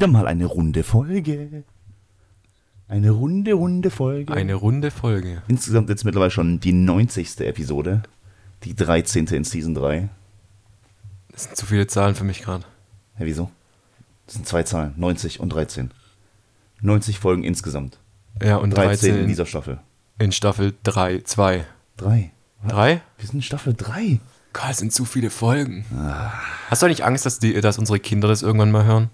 Wieder mal eine runde Folge. Eine runde, runde Folge. Eine runde Folge. Insgesamt jetzt mittlerweile schon die 90. Episode. Die 13. in Season 3. Das sind zu viele Zahlen für mich gerade. Ja, wieso? Das sind zwei Zahlen. 90 und 13. 90 Folgen insgesamt. Ja, und 13, 13 in dieser Staffel. in Staffel 3, 2. Drei. 3? Wir sind in Staffel 3. Gott, das sind zu viele Folgen. Hast du eigentlich Angst, dass, die, dass unsere Kinder das irgendwann mal hören?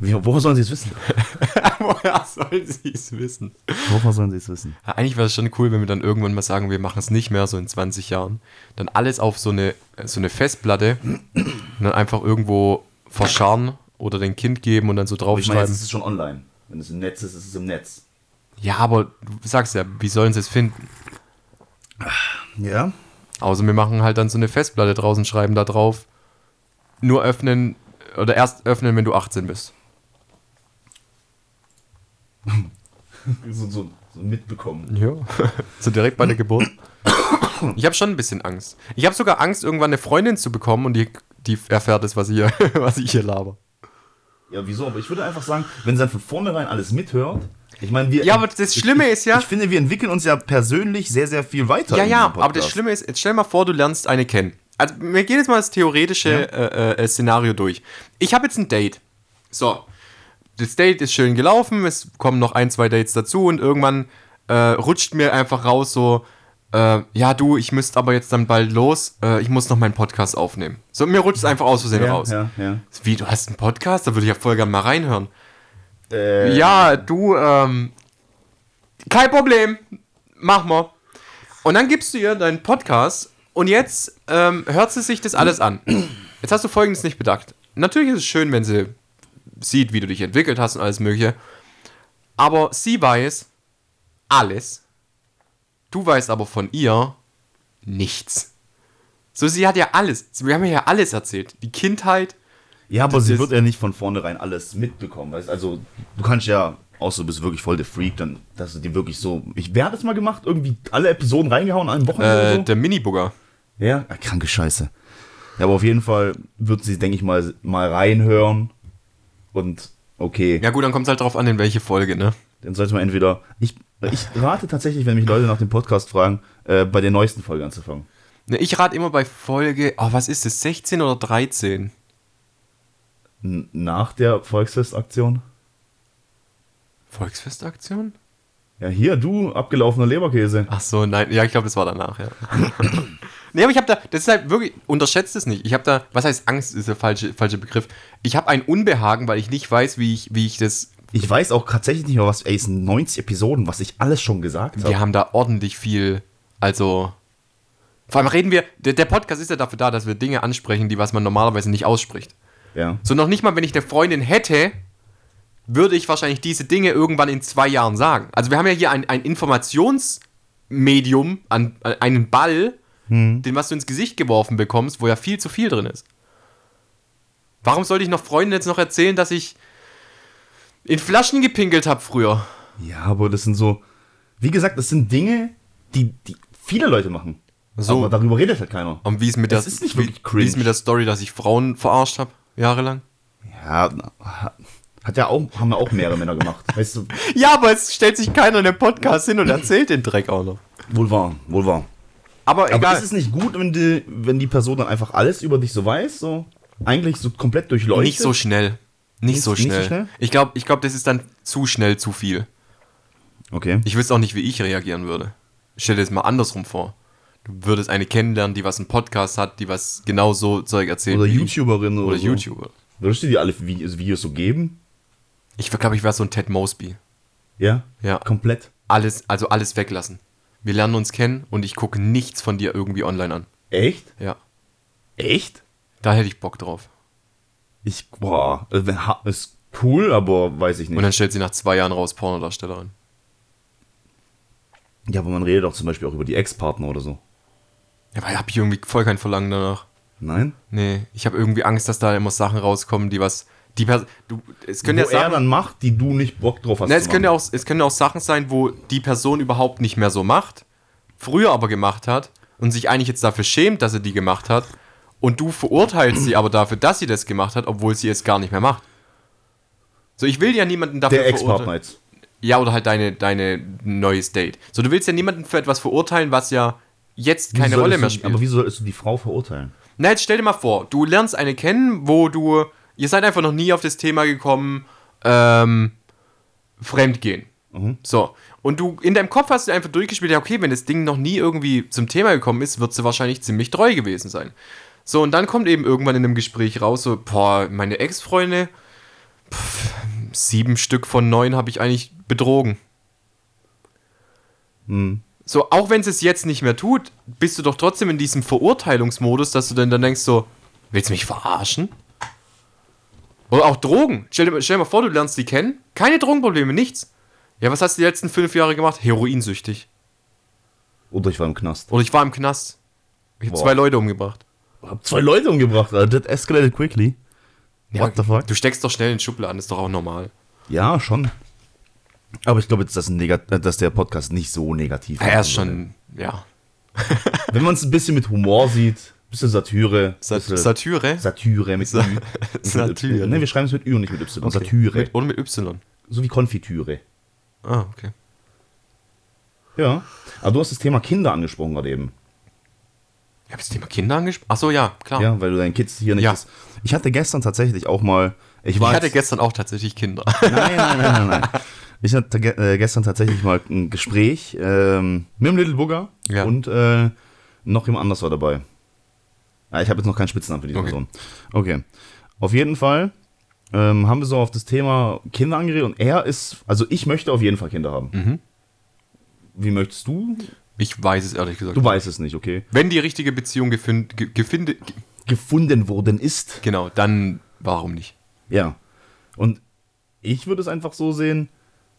Wie, woher sollen sie es wissen? Woher sollen sie es wissen? Woher sollen sie es wissen? Ja, eigentlich wäre es schon cool, wenn wir dann irgendwann mal sagen, wir machen es nicht mehr, so in 20 Jahren. Dann alles auf so eine, so eine Festplatte und dann einfach irgendwo verscharren oder dem Kind geben und dann so Ich meine, jetzt draufschreiben. ist es schon online. Wenn es im Netz ist, ist es im Netz. Ja, aber du sagst ja, wie sollen sie es finden? Ja? Außer wir machen halt dann so eine Festplatte draußen, schreiben da drauf, nur öffnen oder erst öffnen, wenn du 18 bist. So, so, so mitbekommen. Ja. so direkt bei der Geburt. Ich habe schon ein bisschen Angst. Ich habe sogar Angst, irgendwann eine Freundin zu bekommen und die, die erfährt es, was ich, hier, was ich hier laber. Ja, wieso? Aber ich würde einfach sagen, wenn sie dann von vornherein alles mithört. Ich meine, wir. Ja, aber das Schlimme ist ja- Ich finde, wir entwickeln uns ja persönlich sehr, sehr viel weiter. Ja, ja, aber das. Schlimme ist, jetzt stell mal vor, du lernst eine kennen. Also, wir gehen jetzt mal das theoretische äh, äh, Szenario durch. Ich habe jetzt ein Date. So. Das Date ist schön gelaufen, es kommen noch ein, zwei Dates dazu und irgendwann äh, rutscht mir einfach raus so, äh, ja du, ich müsste aber jetzt dann bald los, äh, ich muss noch meinen Podcast aufnehmen. So, mir rutscht es einfach aus Versehen ja, raus. Ja, ja. Wie, du hast einen Podcast? Da würde ich ja voll gerne mal reinhören. Äh, Ja, du, ähm, kein Problem, mach mal. Und dann gibst du ihr deinen Podcast und jetzt ähm, hört sie sich das alles an. Jetzt hast du Folgendes nicht bedacht. Natürlich ist es schön, wenn sie sieht, wie du dich entwickelt hast und alles Mögliche. Aber sie weiß alles. Du weißt aber von ihr nichts. So, sie hat ja alles. Wir haben ja alles erzählt. Die Kindheit, Ja, aber sie wird ja nicht von vornherein alles mitbekommen. Weißt? Also, du kannst ja, außer du bist wirklich voll der Freak, dann, dass du die wirklich so. Ich, wer hat das mal gemacht? Irgendwie alle Episoden reingehauen an einem Wochenende äh, so? der Mini-Bugger. Ja, kranke Scheiße. Ja, aber auf jeden Fall wird sie, denke ich mal, mal reinhören. Und okay, Ja gut, dann kommt es halt drauf an, in welche Folge, ne? dann sollte man entweder. Ich, ich rate tatsächlich, wenn mich Leute nach dem Podcast fragen, äh, bei der neuesten Folge anzufangen. ne ich rate immer bei Folge, oh, was ist das, 16 oder 13? N nach der Volksfestaktion. Volksfestaktion? Ja, hier, du, abgelaufener Leberkäse. Ach so, nein, ja, ich glaube, das war danach, ja. nee, aber ich habe da, das ist halt wirklich, unterschätzt es nicht. Ich habe da, was heißt Angst, ist der falsche, falsche Begriff. Ich habe ein Unbehagen, weil ich nicht weiß, wie ich, wie ich das, Ich weiß auch tatsächlich nicht mehr, was, ey, es sind 90 Episoden, was ich alles schon gesagt habe. wir haben da ordentlich viel, also, vor allem reden wir, der, der Podcast ist ja dafür da, dass wir Dinge ansprechen, die was man normalerweise nicht ausspricht. Ja. So noch nicht mal, wenn ich eine Freundin hätte, würde ich wahrscheinlich diese Dinge irgendwann in zwei Jahren sagen. Also wir haben ja hier ein, ein Informationsmedium, an, an einen Ball, den was du ins Gesicht geworfen bekommst, wo ja viel zu viel drin ist. Warum sollte ich noch Freunden jetzt noch erzählen, dass ich in Flaschen gepinkelt habe früher? Ja, aber das sind so, wie gesagt, das sind Dinge, die, die viele Leute machen. So. Aber darüber redet halt keiner. Und wie ist mit der, Das ist nicht wie, wirklich wie ist cringe. mit der Story, dass ich Frauen verarscht habe, jahrelang? Ja, hat ja auch, haben ja auch mehrere Männer gemacht. Weißt du, Ja, aber es stellt sich keiner in den Podcast hin und erzählt den Dreck auch noch. wohl wahr, wohl wahr. Aber Aber egal. ist es nicht gut, wenn die, wenn die Person dann einfach alles über dich so weiß, so eigentlich so komplett durchleuchtet? Nicht so schnell. Nicht, Nicht- so nicht so schnell. schnell? Ich glaube, ich glaub, das ist dann zu schnell zu viel. Okay. Ich wüsste auch nicht, wie ich reagieren würde. Stell dir das mal andersrum vor. Du würdest eine kennenlernen, die was einen Podcast hat, die was genau so Zeug erzählt. Oder. YouTuberin oder, Oder so. YouTuber. Würdest du dir alle Videos, Videos so geben? Ich glaube, ich wäre so ein Ted Mosby. Ja? Ja. Komplett. Alles, also alles weglassen. Wir lernen uns kennen und ich gucke nichts von dir irgendwie online an. Echt? Ja. Echt? Da hätte ich Bock drauf. Ich, boah, ha- ist cool, aber weiß ich nicht. Und dann stellt sie nach zwei Jahren raus Pornodarstellerin. ja, aber man redet auch zum Beispiel auch über die Ex-Partner oder so. Ja, weil hab ich irgendwie voll kein Verlangen danach. Nein? Nee, ich habe irgendwie Angst, dass da immer Sachen rauskommen, die was. Die Pers du, es können Wo ja er Sachen, dann macht, die du nicht Bock drauf hast. Zu es, können ja auch, es können ja auch Sachen sein, wo die Person überhaupt nicht mehr so macht, früher aber gemacht hat und sich eigentlich jetzt dafür schämt, dass er die gemacht hat Und du verurteilst sie aber dafür, dass sie das gemacht hat, obwohl sie es gar nicht mehr macht. So, ich will ja niemanden dafür Der Ex-Partner jetzt. Ja, oder halt deine, deine neues Date. So, du willst ja niemanden für etwas verurteilen, was ja jetzt keine Rolle mehr du- spielt. Aber wieso solltest du die Frau verurteilen? Na, jetzt stell dir mal vor, du lernst eine kennen, wo du, ihr seid einfach noch nie auf das Thema gekommen, ähm, Fremdgehen. Mhm. So. Und du, in deinem Kopf hast du einfach durchgespielt, ja, okay, wenn das Ding noch nie irgendwie zum Thema gekommen ist, wird sie wahrscheinlich ziemlich treu gewesen sein. So, und dann kommt eben irgendwann in einem Gespräch raus, so, boah, meine Ex-Freunde, sieben Stück von neun habe ich eigentlich betrogen. Hm. So, auch wenn sie es jetzt nicht mehr tut, bist du doch trotzdem in diesem Verurteilungsmodus, dass du dann, dann denkst so, willst du mich verarschen? Oder auch Drogen. Stell dir, stell dir mal vor, du lernst die kennen, keine Drogenprobleme, nichts. Ja, was hast du die letzten fünf Jahre gemacht? Heroinsüchtig. Oder ich war im Knast. Oder ich war im Knast. Ich habe zwei Leute umgebracht. Hab zwei Leute umgebracht, Alter. That escalated quickly. What the fuck? Du steckst doch schnell in Schubladen, ist doch auch normal. Ja, schon. Aber ich glaube jetzt, dass, äh, dass der Podcast nicht so negativ Ja, er ist schon, ja. Wenn man es ein bisschen mit Humor sieht, bisschen Satire. Sat bisschen Satire? Satire mit Sa- Ü. Satire. Ne, wir schreiben es mit Ü und nicht mit Y. Satire. Mit, oder mit Y. so wie Konfitüre. Ah, okay. Ja. Aber du hast das Thema Kinder angesprochen gerade eben. Ich habe das Thema Kinder angesprochen. Achso, ja, klar. Ja, weil du deinen Kids hier nicht. Ja. Das, ich hatte gestern tatsächlich auch mal. Ich Ich hatte gestern auch tatsächlich Kinder. Nein, nein, nein, nein, nein. Ich hatte äh, gestern tatsächlich mal ein Gespräch ähm, mit dem Little Booger Ja. und äh, noch jemand anders war dabei. Ja, ich habe jetzt noch keinen Spitznamen für diese Okay. Person. Okay. Auf jeden Fall ähm, haben wir so auf das Thema Kinder angeredet und er ist, also ich möchte auf jeden Fall Kinder haben. Mhm. Wie möchtest du? Ich weiß es ehrlich gesagt. Du weißt es nicht, okay. Wenn die richtige Beziehung gefind, ge, gefinde, ge, Gefunden worden ist. genau, dann warum nicht? Ja. Und ich würde es einfach so sehen.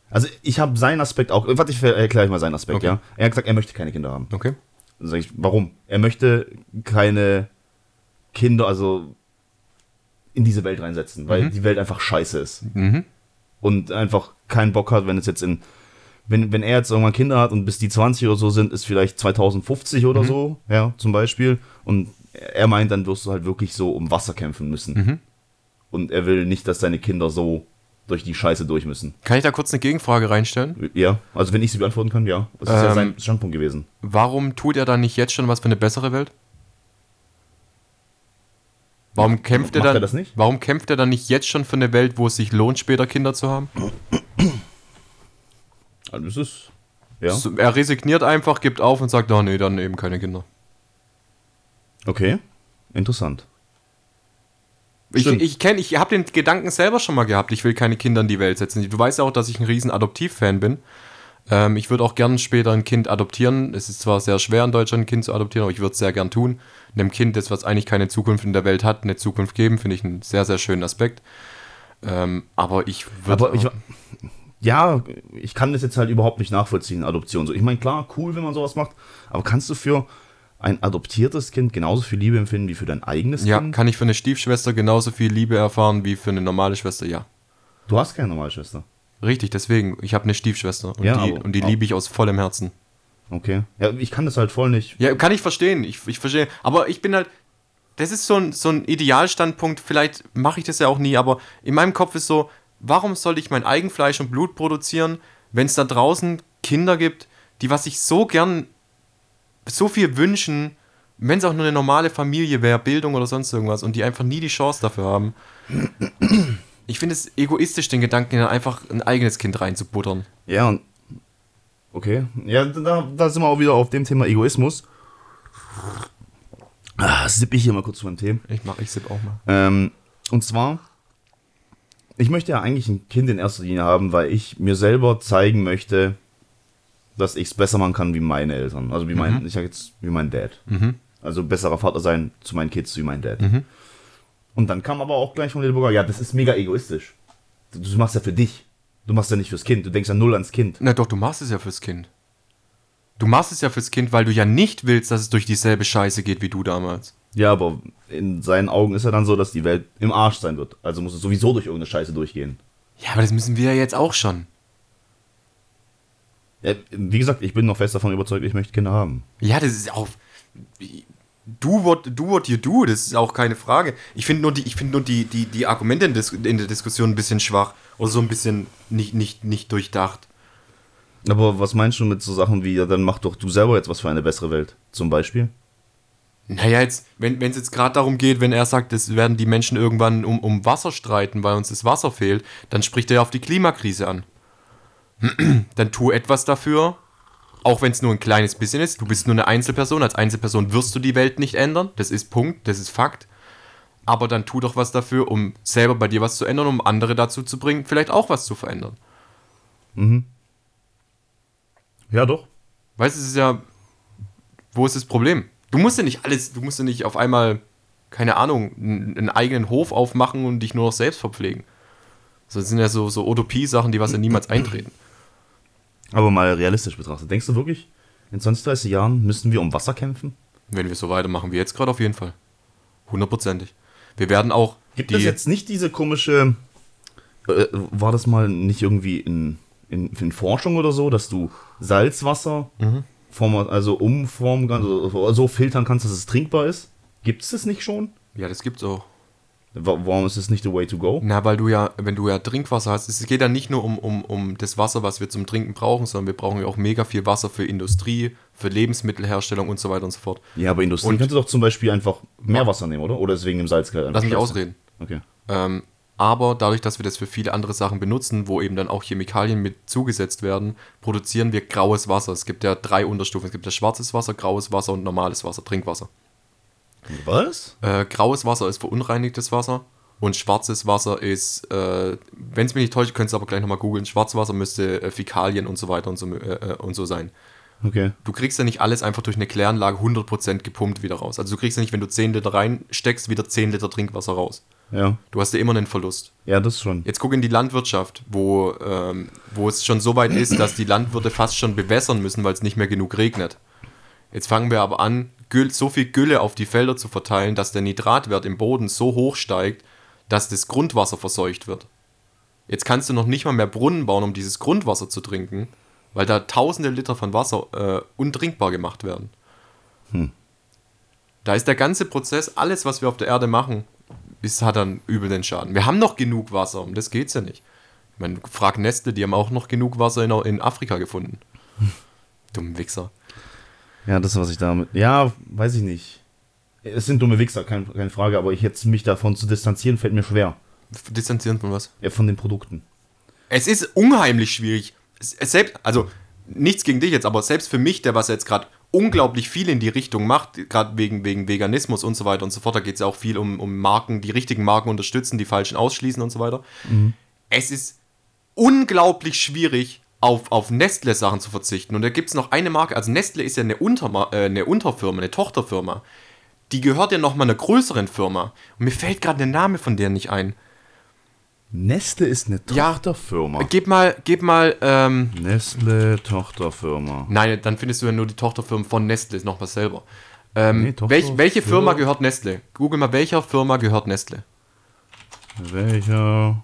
Also ich habe seinen Aspekt auch. Warte, ich erkläre euch mal seinen Aspekt, Okay. ja. Er hat gesagt, er möchte keine Kinder haben. Okay. Dann sag ich, warum? Er möchte keine Kinder, also in diese Welt reinsetzen, weil Mhm. die Welt einfach scheiße ist. Mhm. Und einfach keinen Bock hat, wenn es jetzt in. Wenn, wenn er jetzt irgendwann Kinder hat und bis die 20 oder so sind, ist vielleicht 2050 oder Mhm. so, ja, zum Beispiel. Und er meint, dann wirst du halt wirklich so um Wasser kämpfen müssen. Mhm. Und er will nicht, dass seine Kinder so durch die Scheiße durch müssen. Kann ich da kurz eine Gegenfrage reinstellen? Ja, also wenn ich sie beantworten kann, ja. Das ist ja Ähm, sein Standpunkt gewesen. Warum tut er dann nicht jetzt schon was für eine bessere Welt? Warum kämpft er dann? er das nicht? Warum kämpft er dann nicht jetzt schon für eine Welt, wo es sich lohnt, später Kinder zu haben? Also das ist. Ja. So, er resigniert einfach, gibt auf und sagt, oh nee, dann eben keine Kinder. Okay. Interessant. Ich, ich kenne, ich habe den Gedanken selber schon mal gehabt, ich will keine Kinder in die Welt setzen. Du weißt ja auch, dass ich ein riesen Adoptivfan bin. Ähm, ich würde auch gern später ein Kind adoptieren. Es ist zwar sehr schwer in Deutschland ein Kind zu adoptieren, aber ich würde es sehr gern tun. Einem Kind, das was eigentlich keine Zukunft in der Welt hat, eine Zukunft geben, finde ich einen sehr, sehr schönen Aspekt. Ähm, aber ich würde. Aber ich, ja, ich kann das jetzt halt überhaupt nicht nachvollziehen, Adoption. So, ich meine, klar, cool, wenn man sowas macht, aber kannst du für ein adoptiertes Kind genauso viel Liebe empfinden wie für dein eigenes ja, Kind? kann ich für eine Stiefschwester genauso viel Liebe erfahren wie für eine normale Schwester? Ja. Du hast keine normale Schwester. Richtig, deswegen. Ich habe eine Stiefschwester und Ja, die, aber- und die liebe ich aus vollem Herzen. Okay. Ja, ich kann das halt voll nicht. Ja, kann ich verstehen. Ich, ich verstehe. Aber ich bin halt. Das ist so ein, so ein Idealstandpunkt. Vielleicht mache ich das ja auch nie, aber in meinem Kopf ist so, warum soll ich mein Eigenfleisch und Blut produzieren, wenn es da draußen Kinder gibt, die was ich so gern, so viel wünschen, wenn es auch nur eine normale Familie wäre, Bildung oder sonst irgendwas, und die einfach nie die Chance dafür haben. Ich finde es egoistisch, den Gedanken, einfach ein eigenes Kind reinzubuttern. Ja, und. Okay. Ja, da, da sind wir auch wieder auf dem Thema Egoismus. Ah, sipp ich hier mal kurz zu meinem Tee. Ich mach, ich sipp auch mal. Ähm, und zwar, ich möchte ja eigentlich ein Kind in erster Linie haben, weil ich mir selber zeigen möchte, dass ich es besser machen kann wie meine Eltern. Also wie mein, ich sag jetzt, wie mein Dad. Also besserer Vater sein zu meinen Kids wie mein Dad. Und dann kam aber auch gleich von Lilleburger, ja, das ist mega egoistisch. Du, du machst ja für dich. Du machst ja nicht fürs Kind. Du denkst ja null ans Kind. Na doch, du machst es ja fürs Kind. Du machst es ja fürs Kind, weil du ja nicht willst, dass es durch dieselbe Scheiße geht wie du damals. Ja, aber in seinen Augen ist ja dann so, dass die Welt im Arsch sein wird. Also muss es sowieso durch irgendeine Scheiße durchgehen. Ja, aber das müssen wir ja jetzt auch schon. Ja, wie gesagt, ich bin noch fest davon überzeugt, ich möchte Kinder haben. Ja, das ist auch. Do what, do what you do, das ist auch keine Frage. Ich finde nur, die, ich find nur die, die, die Argumente in, Dis in der Diskussion ein bisschen schwach oder so ein bisschen nicht, nicht, nicht durchdacht. Aber was meinst du mit so Sachen wie, ja, dann mach doch du selber jetzt was für eine bessere Welt? Zum Beispiel? Naja, jetzt, wenn es jetzt gerade darum geht, wenn er sagt, es werden die Menschen irgendwann um, um Wasser streiten, weil uns das Wasser fehlt, dann spricht er auf die Klimakrise an. dann tu etwas dafür, auch wenn es nur ein kleines bisschen ist. Du bist nur eine Einzelperson. Als Einzelperson wirst du die Welt nicht ändern. Das ist Punkt, das ist Fakt. Aber dann tu doch was dafür, um selber bei dir was zu ändern, um andere dazu zu bringen, vielleicht auch was zu verändern. Ja, doch. Weißt du, es ist ja. Wo ist das Problem? Du musst ja nicht alles, du musst ja nicht auf einmal, keine Ahnung, einen, einen eigenen Hof aufmachen und dich nur noch selbst verpflegen. Das sind ja so, so Utopie-Sachen, die was ja niemals eintreten. Aber mal realistisch betrachtet, denkst du wirklich, in 20, 30 Jahren müssen wir um Wasser kämpfen? Wenn wir so weitermachen wie jetzt gerade, auf jeden Fall. Hundertprozentig. Wir werden auch. Gibt es jetzt nicht diese komische. Äh, war das mal nicht irgendwie in, in, in Forschung oder so, dass du Salzwasser form, also umformen kannst, also so filtern kannst, dass es trinkbar ist? Gibt es das nicht schon? Ja, das gibt's auch. Wa- Warum ist das nicht the way to go? Na, weil du ja, wenn du ja Trinkwasser hast, es geht ja nicht nur um, um, um das Wasser, was wir zum Trinken brauchen, sondern wir brauchen ja auch mega viel Wasser für Industrie, für Lebensmittelherstellung und so weiter und so fort. Ja, aber Industrie Und- kannst du doch zum Beispiel einfach mehr Wasser nehmen, oder? Oder ist wegen dem Salzgehalt? einfach Lass mich ausreden. Okay. Ähm, aber dadurch, dass wir das für viele andere Sachen benutzen, wo eben dann auch Chemikalien mit zugesetzt werden, produzieren wir graues Wasser. Es gibt ja drei Unterstufen. Es gibt ja schwarzes Wasser, graues Wasser und normales Wasser, Trinkwasser. Was? Äh, graues Wasser ist verunreinigtes Wasser und schwarzes Wasser ist, äh, wenn es mich nicht täuscht, könnt ihr aber gleich nochmal googeln. Schwarzwasser müsste äh, Fäkalien und so weiter und so, äh, äh, und so sein. Okay. Du kriegst ja nicht alles einfach durch eine Kläranlage 100% gepumpt wieder raus. Also du kriegst ja nicht, wenn du 10 Liter reinsteckst, wieder 10 Liter Trinkwasser raus. Ja. Du hast ja immer einen Verlust. Ja, das schon. Jetzt guck in die Landwirtschaft, wo, ähm, wo es schon so weit ist, dass die Landwirte fast schon bewässern müssen, weil es nicht mehr genug regnet. Jetzt fangen wir aber an, Güll, so viel Gülle auf die Felder zu verteilen, dass der Nitratwert im Boden so hoch steigt, dass das Grundwasser verseucht wird. Jetzt kannst du noch nicht mal mehr Brunnen bauen, um dieses Grundwasser zu trinken, weil da tausende Liter von Wasser äh, untrinkbar gemacht werden. Da ist der ganze Prozess, alles, was wir auf der Erde machen, ist, hat dann übel den Schaden. Wir haben noch genug Wasser, um das geht's ja nicht. Ich meine, frag Nestle, die haben auch noch genug Wasser in, in Afrika gefunden. Dumm Wichser. Ja, das, was ich damit. Ja, weiß ich nicht. Es sind dumme Wichser, kein, keine Frage, aber ich jetzt mich davon zu distanzieren, fällt mir schwer. Distanzieren von was? Ja, von den Produkten. Es ist unheimlich schwierig. Es, es selbst, also nichts gegen dich jetzt, aber selbst für mich, der was jetzt gerade unglaublich viel in die Richtung macht, gerade wegen, wegen Veganismus und so weiter und so fort, da geht es ja auch viel um, um Marken, die richtigen Marken unterstützen, die falschen ausschließen und so weiter. Es ist unglaublich schwierig, auf, auf Nestle-Sachen zu verzichten. Und da gibt es noch eine Marke, also Nestle ist ja eine, Unterma äh, eine Unterfirma, eine Tochterfirma. Die gehört ja nochmal einer größeren Firma. Und mir fällt gerade der Name von der nicht ein. Nestle ist eine Ja. Tochterfirma. Gib mal, gib mal, ähm, Nestle Tochterfirma. Nein, dann findest du ja nur die Tochterfirmen von Nestle, ist noch was selber. Ähm, Nee, welch, welche Firma Firma- gehört Nestle? Google mal, welcher Firma gehört Nestle? Welcher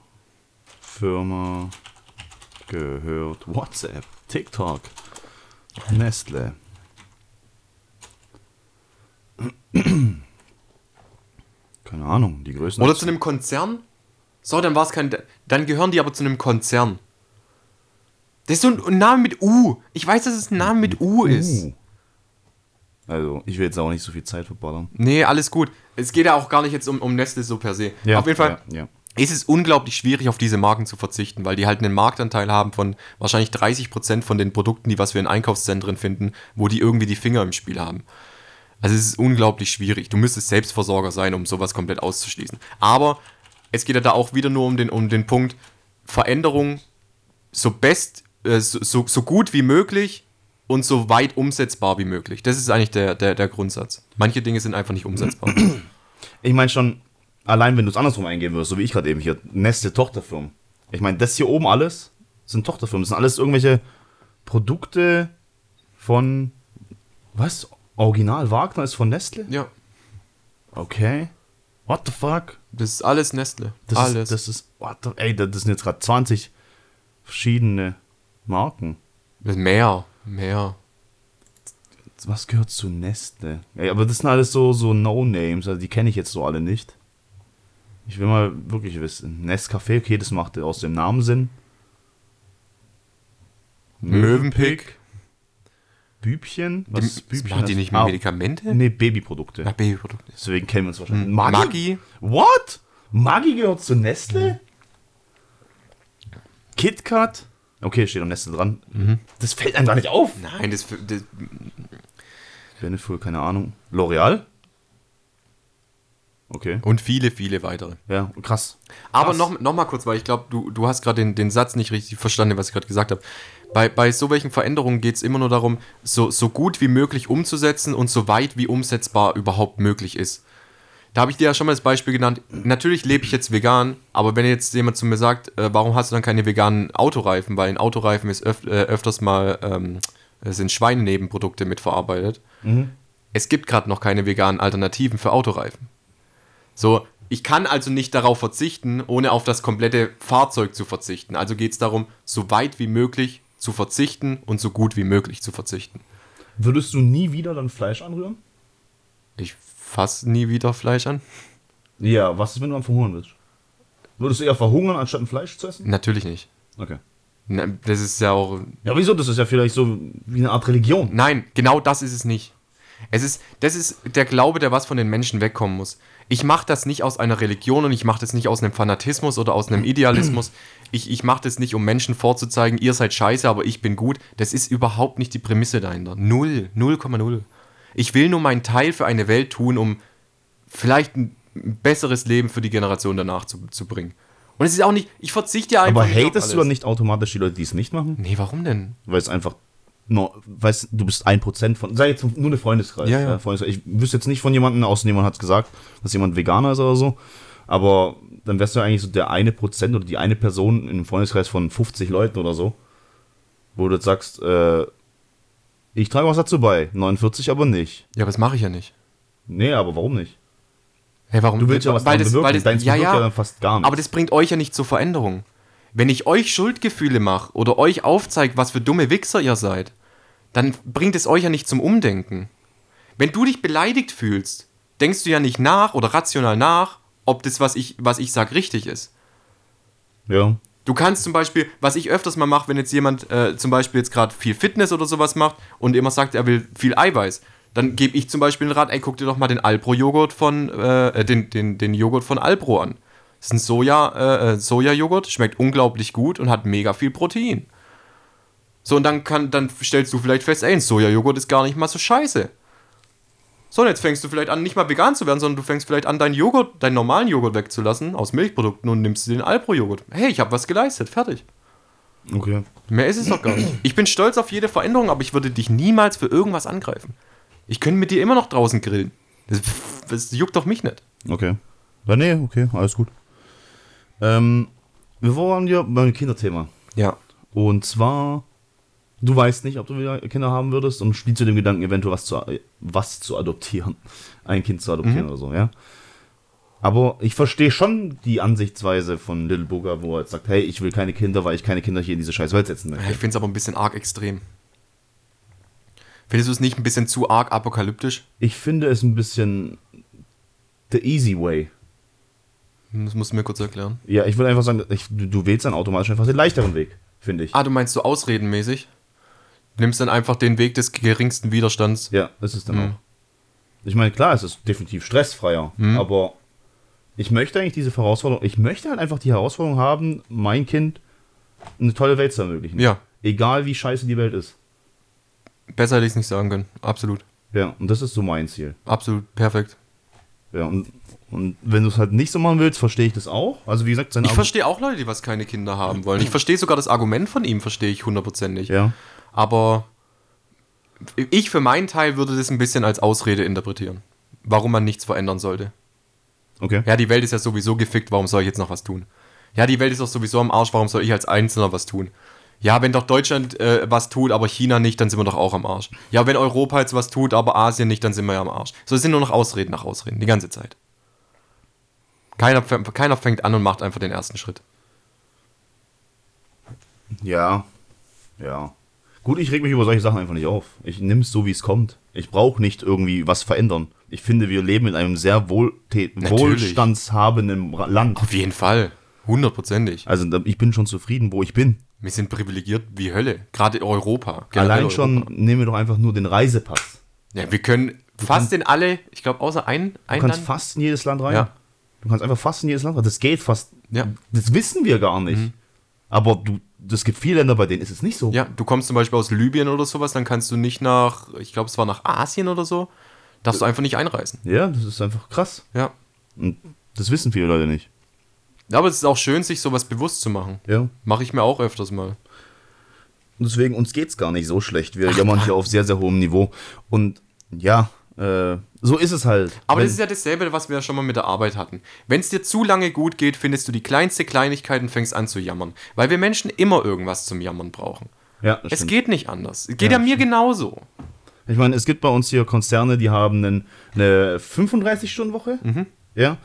Firma gehört WhatsApp, TikTok, Nestle? Keine Ahnung, die größten. Oder zu einem Konzern? So, dann war es kein. Dann gehören die aber zu einem Konzern. Das ist so ein, ein Name mit U. Ich weiß, dass es ein Name mit U ist. Also, ich will jetzt auch nicht so viel Zeit verballern. Nee, alles gut. Es geht ja auch gar nicht jetzt um, um Nestle so per se. Auf jeden Fall. Ja, ja. Ist es unglaublich schwierig, auf diese Marken zu verzichten, weil die halt einen Marktanteil haben von wahrscheinlich 30% von den Produkten, die was wir in Einkaufszentren finden, wo die irgendwie die Finger im Spiel haben. Also es ist unglaublich schwierig. Du müsstest Selbstversorger sein, um sowas komplett auszuschließen. Aber es geht ja da auch wieder nur um den, um den Punkt Veränderung so best, äh, so, so gut wie möglich und so weit umsetzbar wie möglich. Das ist eigentlich der, der, der Grundsatz. Manche Dinge sind einfach nicht umsetzbar. Ich meine schon, allein wenn du es andersrum eingeben würdest, so wie ich gerade eben hier, Nestle Tochterfirmen. Ich meine, das hier oben alles sind Tochterfirmen. Das sind alles irgendwelche Produkte von, was? Original Wagner ist von Nestle? ja, Okay. What the fuck? das ist alles Nestle. Das alles. Ist, das ist, what the, ey, das sind jetzt gerade 20 verschiedene Marken. Mehr, mehr. Was gehört zu Nestle? Ja, aber das sind alles so, so No-Names, also die kenne ich jetzt so alle nicht. Ich will mal wirklich wissen. Nescafé, okay, das macht aus dem Namen Sinn. Mövenpick. Bübchen? Was ist Bübchen? Machen die nicht mehr Ah, Medikamente? Nee, Babyprodukte. Ach, Babyprodukte. Deswegen kennen wir uns wahrscheinlich. Maggi? What? Maggi gehört zu Nestle? KitKat? Okay, steht am Nestle dran. Das fällt einem gar nicht auf. Nein, das, das Beneful, keine Ahnung. L'Oreal? Okay. und viele, viele weitere. Ja, krass. Aber Krass. noch, noch mal kurz, weil ich glaube, du, du hast gerade den, den Satz nicht richtig verstanden, was ich gerade gesagt habe. Bei, bei so welchen Veränderungen geht es immer nur darum, so, so gut wie möglich umzusetzen und so weit wie umsetzbar überhaupt möglich ist. Da habe ich dir ja schon mal das Beispiel genannt. Natürlich lebe ich jetzt vegan, aber wenn jetzt jemand zu mir sagt, äh, warum hast du dann keine veganen Autoreifen? Weil in Autoreifen ist öf äh, öfters mal ähm, es sind Schweinenebenprodukte mitverarbeitet. Es gibt gerade noch keine veganen Alternativen für Autoreifen. So, ich kann also nicht darauf verzichten, ohne auf das komplette Fahrzeug zu verzichten. Also geht es darum, so weit wie möglich zu verzichten und so gut wie möglich zu verzichten. Würdest du nie wieder dann Fleisch anrühren? Ich fasse nie wieder Fleisch an. Ja, was ist, wenn du am Verhungern bist? Würdest du eher verhungern, anstatt ein Fleisch zu essen? Natürlich nicht. Okay. Na, Das ist ja auch. Ja, wieso? Das ist ja vielleicht so wie eine Art Religion. Nein, genau das ist es nicht. Es ist, das ist der Glaube, der was von den Menschen wegkommen muss. Ich mache das nicht aus einer Religion und ich mache das nicht aus einem Fanatismus oder aus einem Idealismus. Ich, ich mache das nicht, um Menschen vorzuzeigen, ihr seid scheiße, aber ich bin gut. Das ist überhaupt nicht die Prämisse dahinter. Null, 0,0. Ich will nur meinen Teil für eine Welt tun, um vielleicht ein besseres Leben für die Generation danach zu, zu bringen. Und es ist auch nicht, ich verzichte ja einfach Aber hatest du dann nicht automatisch die Leute, die es nicht machen? Nee, warum denn? Weil es einfach nur, weißt du, bist ein Prozent von, sei jetzt nur eine Freundeskreis. Ja, ja. Freundeskreis. Ich wüsste jetzt nicht von jemandem, außer jemand hat es gesagt, dass jemand Veganer ist oder so. Aber dann wärst du eigentlich so der eine Prozent oder die eine Person in einem Freundeskreis von 50 Leuten oder so, wo du jetzt sagst, äh, ich trage was dazu bei, 49 aber nicht. Ja, aber das mache ich ja nicht. Nee, aber warum nicht? Hey, warum? Du willst ja was weil das, bewirken, weil das, deins ja, bewirkt ja, ja dann fast gar nichts. Aber das bringt euch ja nicht zur Veränderung. Wenn ich euch Schuldgefühle mache oder euch aufzeige, was für dumme Wichser ihr seid, dann bringt es euch ja nicht zum Umdenken. Wenn du dich beleidigt fühlst, denkst du ja nicht nach oder rational nach, ob das, was ich, was ich sage, richtig ist. Ja. Du kannst zum Beispiel, was ich öfters mal mache, wenn jetzt jemand äh, zum Beispiel jetzt gerade viel Fitness oder sowas macht und immer sagt, er will viel Eiweiß, dann gebe ich zum Beispiel den Rat, ey, guck dir doch mal den Alpro-Joghurt von, äh, den, den, den Joghurt von Alpro an. Das ist ein Soja, äh, äh, Soja-Joghurt, schmeckt unglaublich gut und hat mega viel Protein. So, und dann, kann, dann stellst du vielleicht fest, ey, ein Soja-Joghurt ist gar nicht mal so scheiße. So, und jetzt fängst du vielleicht an, nicht mal vegan zu werden, sondern du fängst vielleicht an, deinen Joghurt, deinen normalen Joghurt wegzulassen aus Milchprodukten und nimmst den Alpro-Joghurt. Hey, ich habe was geleistet, fertig. Okay. Mehr ist es doch gar nicht. Ich bin stolz auf jede Veränderung, aber ich würde dich niemals für irgendwas angreifen. Ich könnte mit dir immer noch draußen grillen. Das, das juckt doch mich nicht. Okay. Ja, nee, okay, alles gut. Ähm, wir waren ja beim Kinderthema. Ja. Und zwar, du weißt nicht, ob du wieder Kinder haben würdest und spielst du dem Gedanken, eventuell was zu, was zu adoptieren. Ein Kind zu adoptieren oder so, ja. Aber ich verstehe schon die Ansichtsweise von Little Booger, wo er jetzt sagt, hey, ich will keine Kinder, weil ich keine Kinder hier in diese scheiß Welt setzen möchte. Ich finde es aber ein bisschen arg extrem. Findest du es nicht ein bisschen zu arg apokalyptisch? Ich finde es ein bisschen the easy way. Das musst du mir kurz erklären. Ja, ich würde einfach sagen, ich, du, wählst dann automatisch einfach den leichteren Weg, finde ich. Ah, du meinst so ausredenmäßig? Du nimmst dann einfach den Weg des geringsten Widerstands. Ja, das ist dann Mhm. auch. Ich meine, klar, es ist definitiv stressfreier, Mhm. aber ich möchte eigentlich diese Herausforderung, ich möchte halt einfach die Herausforderung haben, mein Kind eine tolle Welt zu ermöglichen. Ja. Egal wie scheiße die Welt ist. Besser hätte ich es nicht sagen können. Absolut. Ja, und das ist so mein Ziel. Absolut. Perfekt. Ja, und, und wenn du es halt nicht so machen willst, verstehe ich das auch. Also wie gesagt, sein Ich verstehe auch Leute, die was keine Kinder haben wollen. Ich verstehe sogar das Argument von ihm, verstehe ich hundertprozentig. Ja, Aber ich für meinen Teil würde das ein bisschen als Ausrede interpretieren. Warum man nichts verändern sollte. okay. Ja, die Welt ist ja sowieso gefickt, warum soll ich jetzt noch was tun? Ja, die Welt ist doch sowieso am Arsch, warum soll ich als Einzelner was tun? Ja, wenn doch Deutschland äh, was tut, aber China nicht, dann sind wir doch auch am Arsch. Ja, wenn Europa jetzt was tut, aber Asien nicht, dann sind wir ja am Arsch. So, es sind nur noch Ausreden nach Ausreden, die ganze Zeit. Keiner, keiner fängt an und macht einfach den ersten Schritt. Ja, ja. Gut, ich reg mich über solche Sachen einfach nicht auf. Ich nehme es so, wie es kommt. Ich brauche nicht irgendwie was verändern. Ich finde, wir leben in einem sehr wohlstandshabenden Land. Auf jeden Fall. Hundertprozentig. Also ich bin schon zufrieden, wo ich bin. Wir sind privilegiert wie Hölle. Gerade in Europa. Allein schon Europa. nehmen wir doch einfach nur den Reisepass. Ja, wir können fast in alle, ich glaube, außer ein, ein Du kannst Land. fast in jedes Land rein. Ja. Du kannst einfach fast in jedes Land rein. Das geht fast. Ja. Mhm. Das wissen wir gar nicht. Aber du, es gibt viele Länder, bei denen ist es nicht so. Ja, du kommst zum Beispiel aus Libyen oder sowas, dann kannst du nicht nach, ich glaube, es war nach Asien oder so, darfst du einfach nicht einreisen. ja, das ist einfach krass. Ja. Und das wissen viele Leute nicht. Ja, Aber es ist auch schön, sich sowas bewusst zu machen. Ja. Mache ich mir auch öfters mal. Und deswegen, uns geht's gar nicht so schlecht. Wir jammern hier auf sehr, sehr hohem Niveau. Und ja, äh, so ist es halt. Aber das ist ja dasselbe, was wir ja schon mal mit der Arbeit hatten. Wenn es dir zu lange gut geht, findest du die kleinste Kleinigkeit und fängst an zu jammern. Weil wir Menschen immer irgendwas zum Jammern brauchen. ja, Es stimmt. geht nicht anders. Es geht Ja, ja, mir genauso. Ich meine, es gibt bei uns hier Konzerne, die haben einen, eine 35-Stunden-Woche. Mhm. Ja.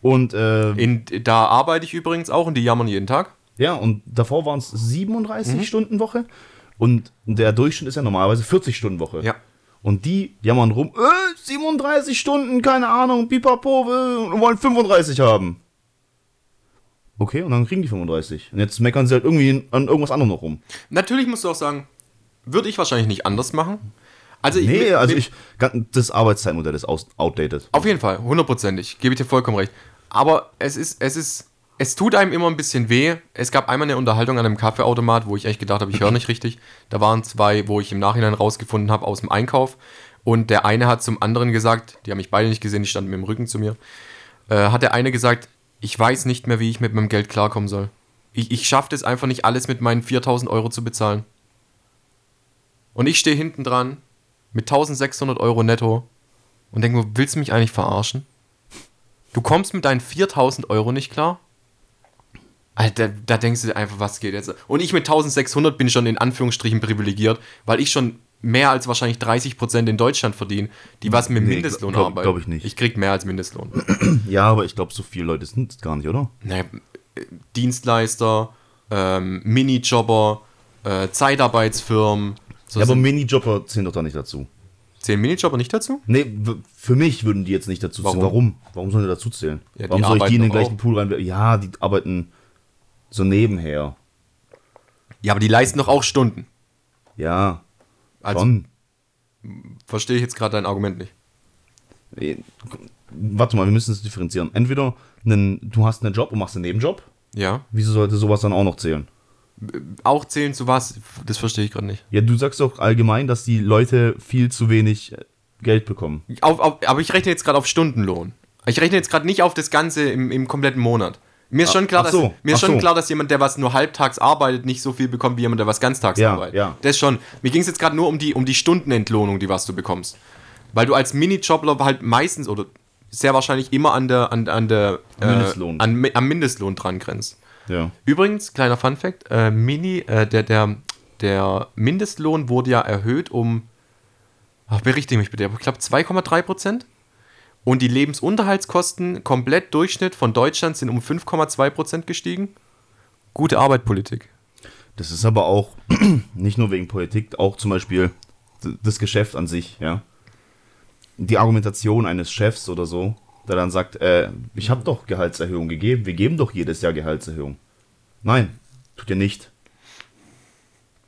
Und, äh, In, da arbeite ich übrigens auch und die jammern jeden Tag. ja, und davor waren es Mhm. 37-Stunden-Woche. Und der Durchschnitt ist ja normalerweise 40-Stunden-Woche. Ja. Und die jammern rum, äh, 37 Stunden, keine Ahnung, pipapo, äh, wollen 35 haben. Okay, und dann kriegen die 35. Und jetzt meckern sie halt irgendwie an irgendwas anderem noch rum. Natürlich musst du auch sagen, würde ich wahrscheinlich nicht anders machen. Also ich, Nee, also ich, das Arbeitszeitmodell ist outdated. Auf jeden Fall, hundertprozentig. Gebe ich dir vollkommen recht. Aber es ist, es ist, es tut einem immer ein bisschen weh. Es gab einmal eine Unterhaltung an einem Kaffeeautomat, wo ich echt gedacht habe, ich höre nicht richtig. Da waren zwei, wo ich im Nachhinein rausgefunden habe aus dem Einkauf. Und der eine hat zum anderen gesagt, die haben mich beide nicht gesehen, die standen mit dem Rücken zu mir, äh, hat der eine gesagt, ich weiß nicht mehr, wie ich mit meinem Geld klarkommen soll. Ich, ich schaffe das einfach nicht, alles mit meinen 4000 Euro zu bezahlen. Und ich stehe hinten dran mit 1600 Euro netto und denke mir, willst du mich eigentlich verarschen? Du kommst mit deinen 4000 Euro nicht klar? Alter, da denkst du dir einfach, was geht jetzt? Und ich mit 1600 bin schon in Anführungsstrichen privilegiert, weil ich schon mehr als wahrscheinlich 30% in Deutschland verdiene, die was mit Nee, Mindestlohn glaub- arbeiten. glaub ich nicht. Ich krieg mehr als Mindestlohn. Ja, aber ich glaube, so viele Leute sind es gar nicht, oder? naja, äh, Dienstleister, ähm, Minijobber, äh, Zeitarbeitsfirmen. So ja, aber Minijobber zählen doch da nicht dazu. zählen Minijobber nicht dazu? Nee, für mich würden die jetzt nicht dazu zählen. Warum? Warum? Warum sollen die dazu zählen? Ja, Warum soll ich die in den gleichen doch Pool rein? Ja, die arbeiten so nebenher. Ja, aber die leisten doch auch Stunden. Ja, Also schon. verstehe ich jetzt gerade dein Argument nicht. Eh, Warte mal, wir müssen es differenzieren. Entweder einen, du hast einen Job und machst einen Nebenjob. Ja. Wieso sollte sowas dann auch noch zählen? Auch zählen zu was? Das verstehe ich gerade nicht. Ja, du sagst doch allgemein, dass die Leute viel zu wenig äh, Geld bekommen. Auf, auf, aber ich rechne jetzt gerade auf Stundenlohn. Ich rechne jetzt gerade nicht auf das Ganze im, im kompletten Monat. Mir ist schon klar, so, dass, mir ist schon so. klar, dass jemand, der was nur halbtags arbeitet, nicht so viel bekommt wie jemand, der was ganztags Ja, arbeitet. ja. Das schon. Mir ging es jetzt gerade nur um die, um die Stundenentlohnung, die was du bekommst. Weil du als Minijobler halt meistens oder sehr wahrscheinlich immer an der, an, an der Am Mindestlohn. Äh, an, am Mindestlohn dran grenzt. Ja. Übrigens, kleiner Funfact, äh, Mini, äh, der, der, der Mindestlohn wurde ja erhöht um, ach, berichte mich bitte, aber ich glaube 2,3 Prozent. Und die Lebensunterhaltskosten, komplett Durchschnitt von Deutschland, sind um 5,2 Prozent gestiegen. Gute Arbeit, Politik. Das ist aber auch nicht nur wegen Politik, auch zum Beispiel das Geschäft an sich, ja. Die Argumentation eines Chefs oder so, der dann sagt, äh, ich habe doch Gehaltserhöhung gegeben, wir geben doch jedes Jahr Gehaltserhöhung. Nein, tut ihr nicht.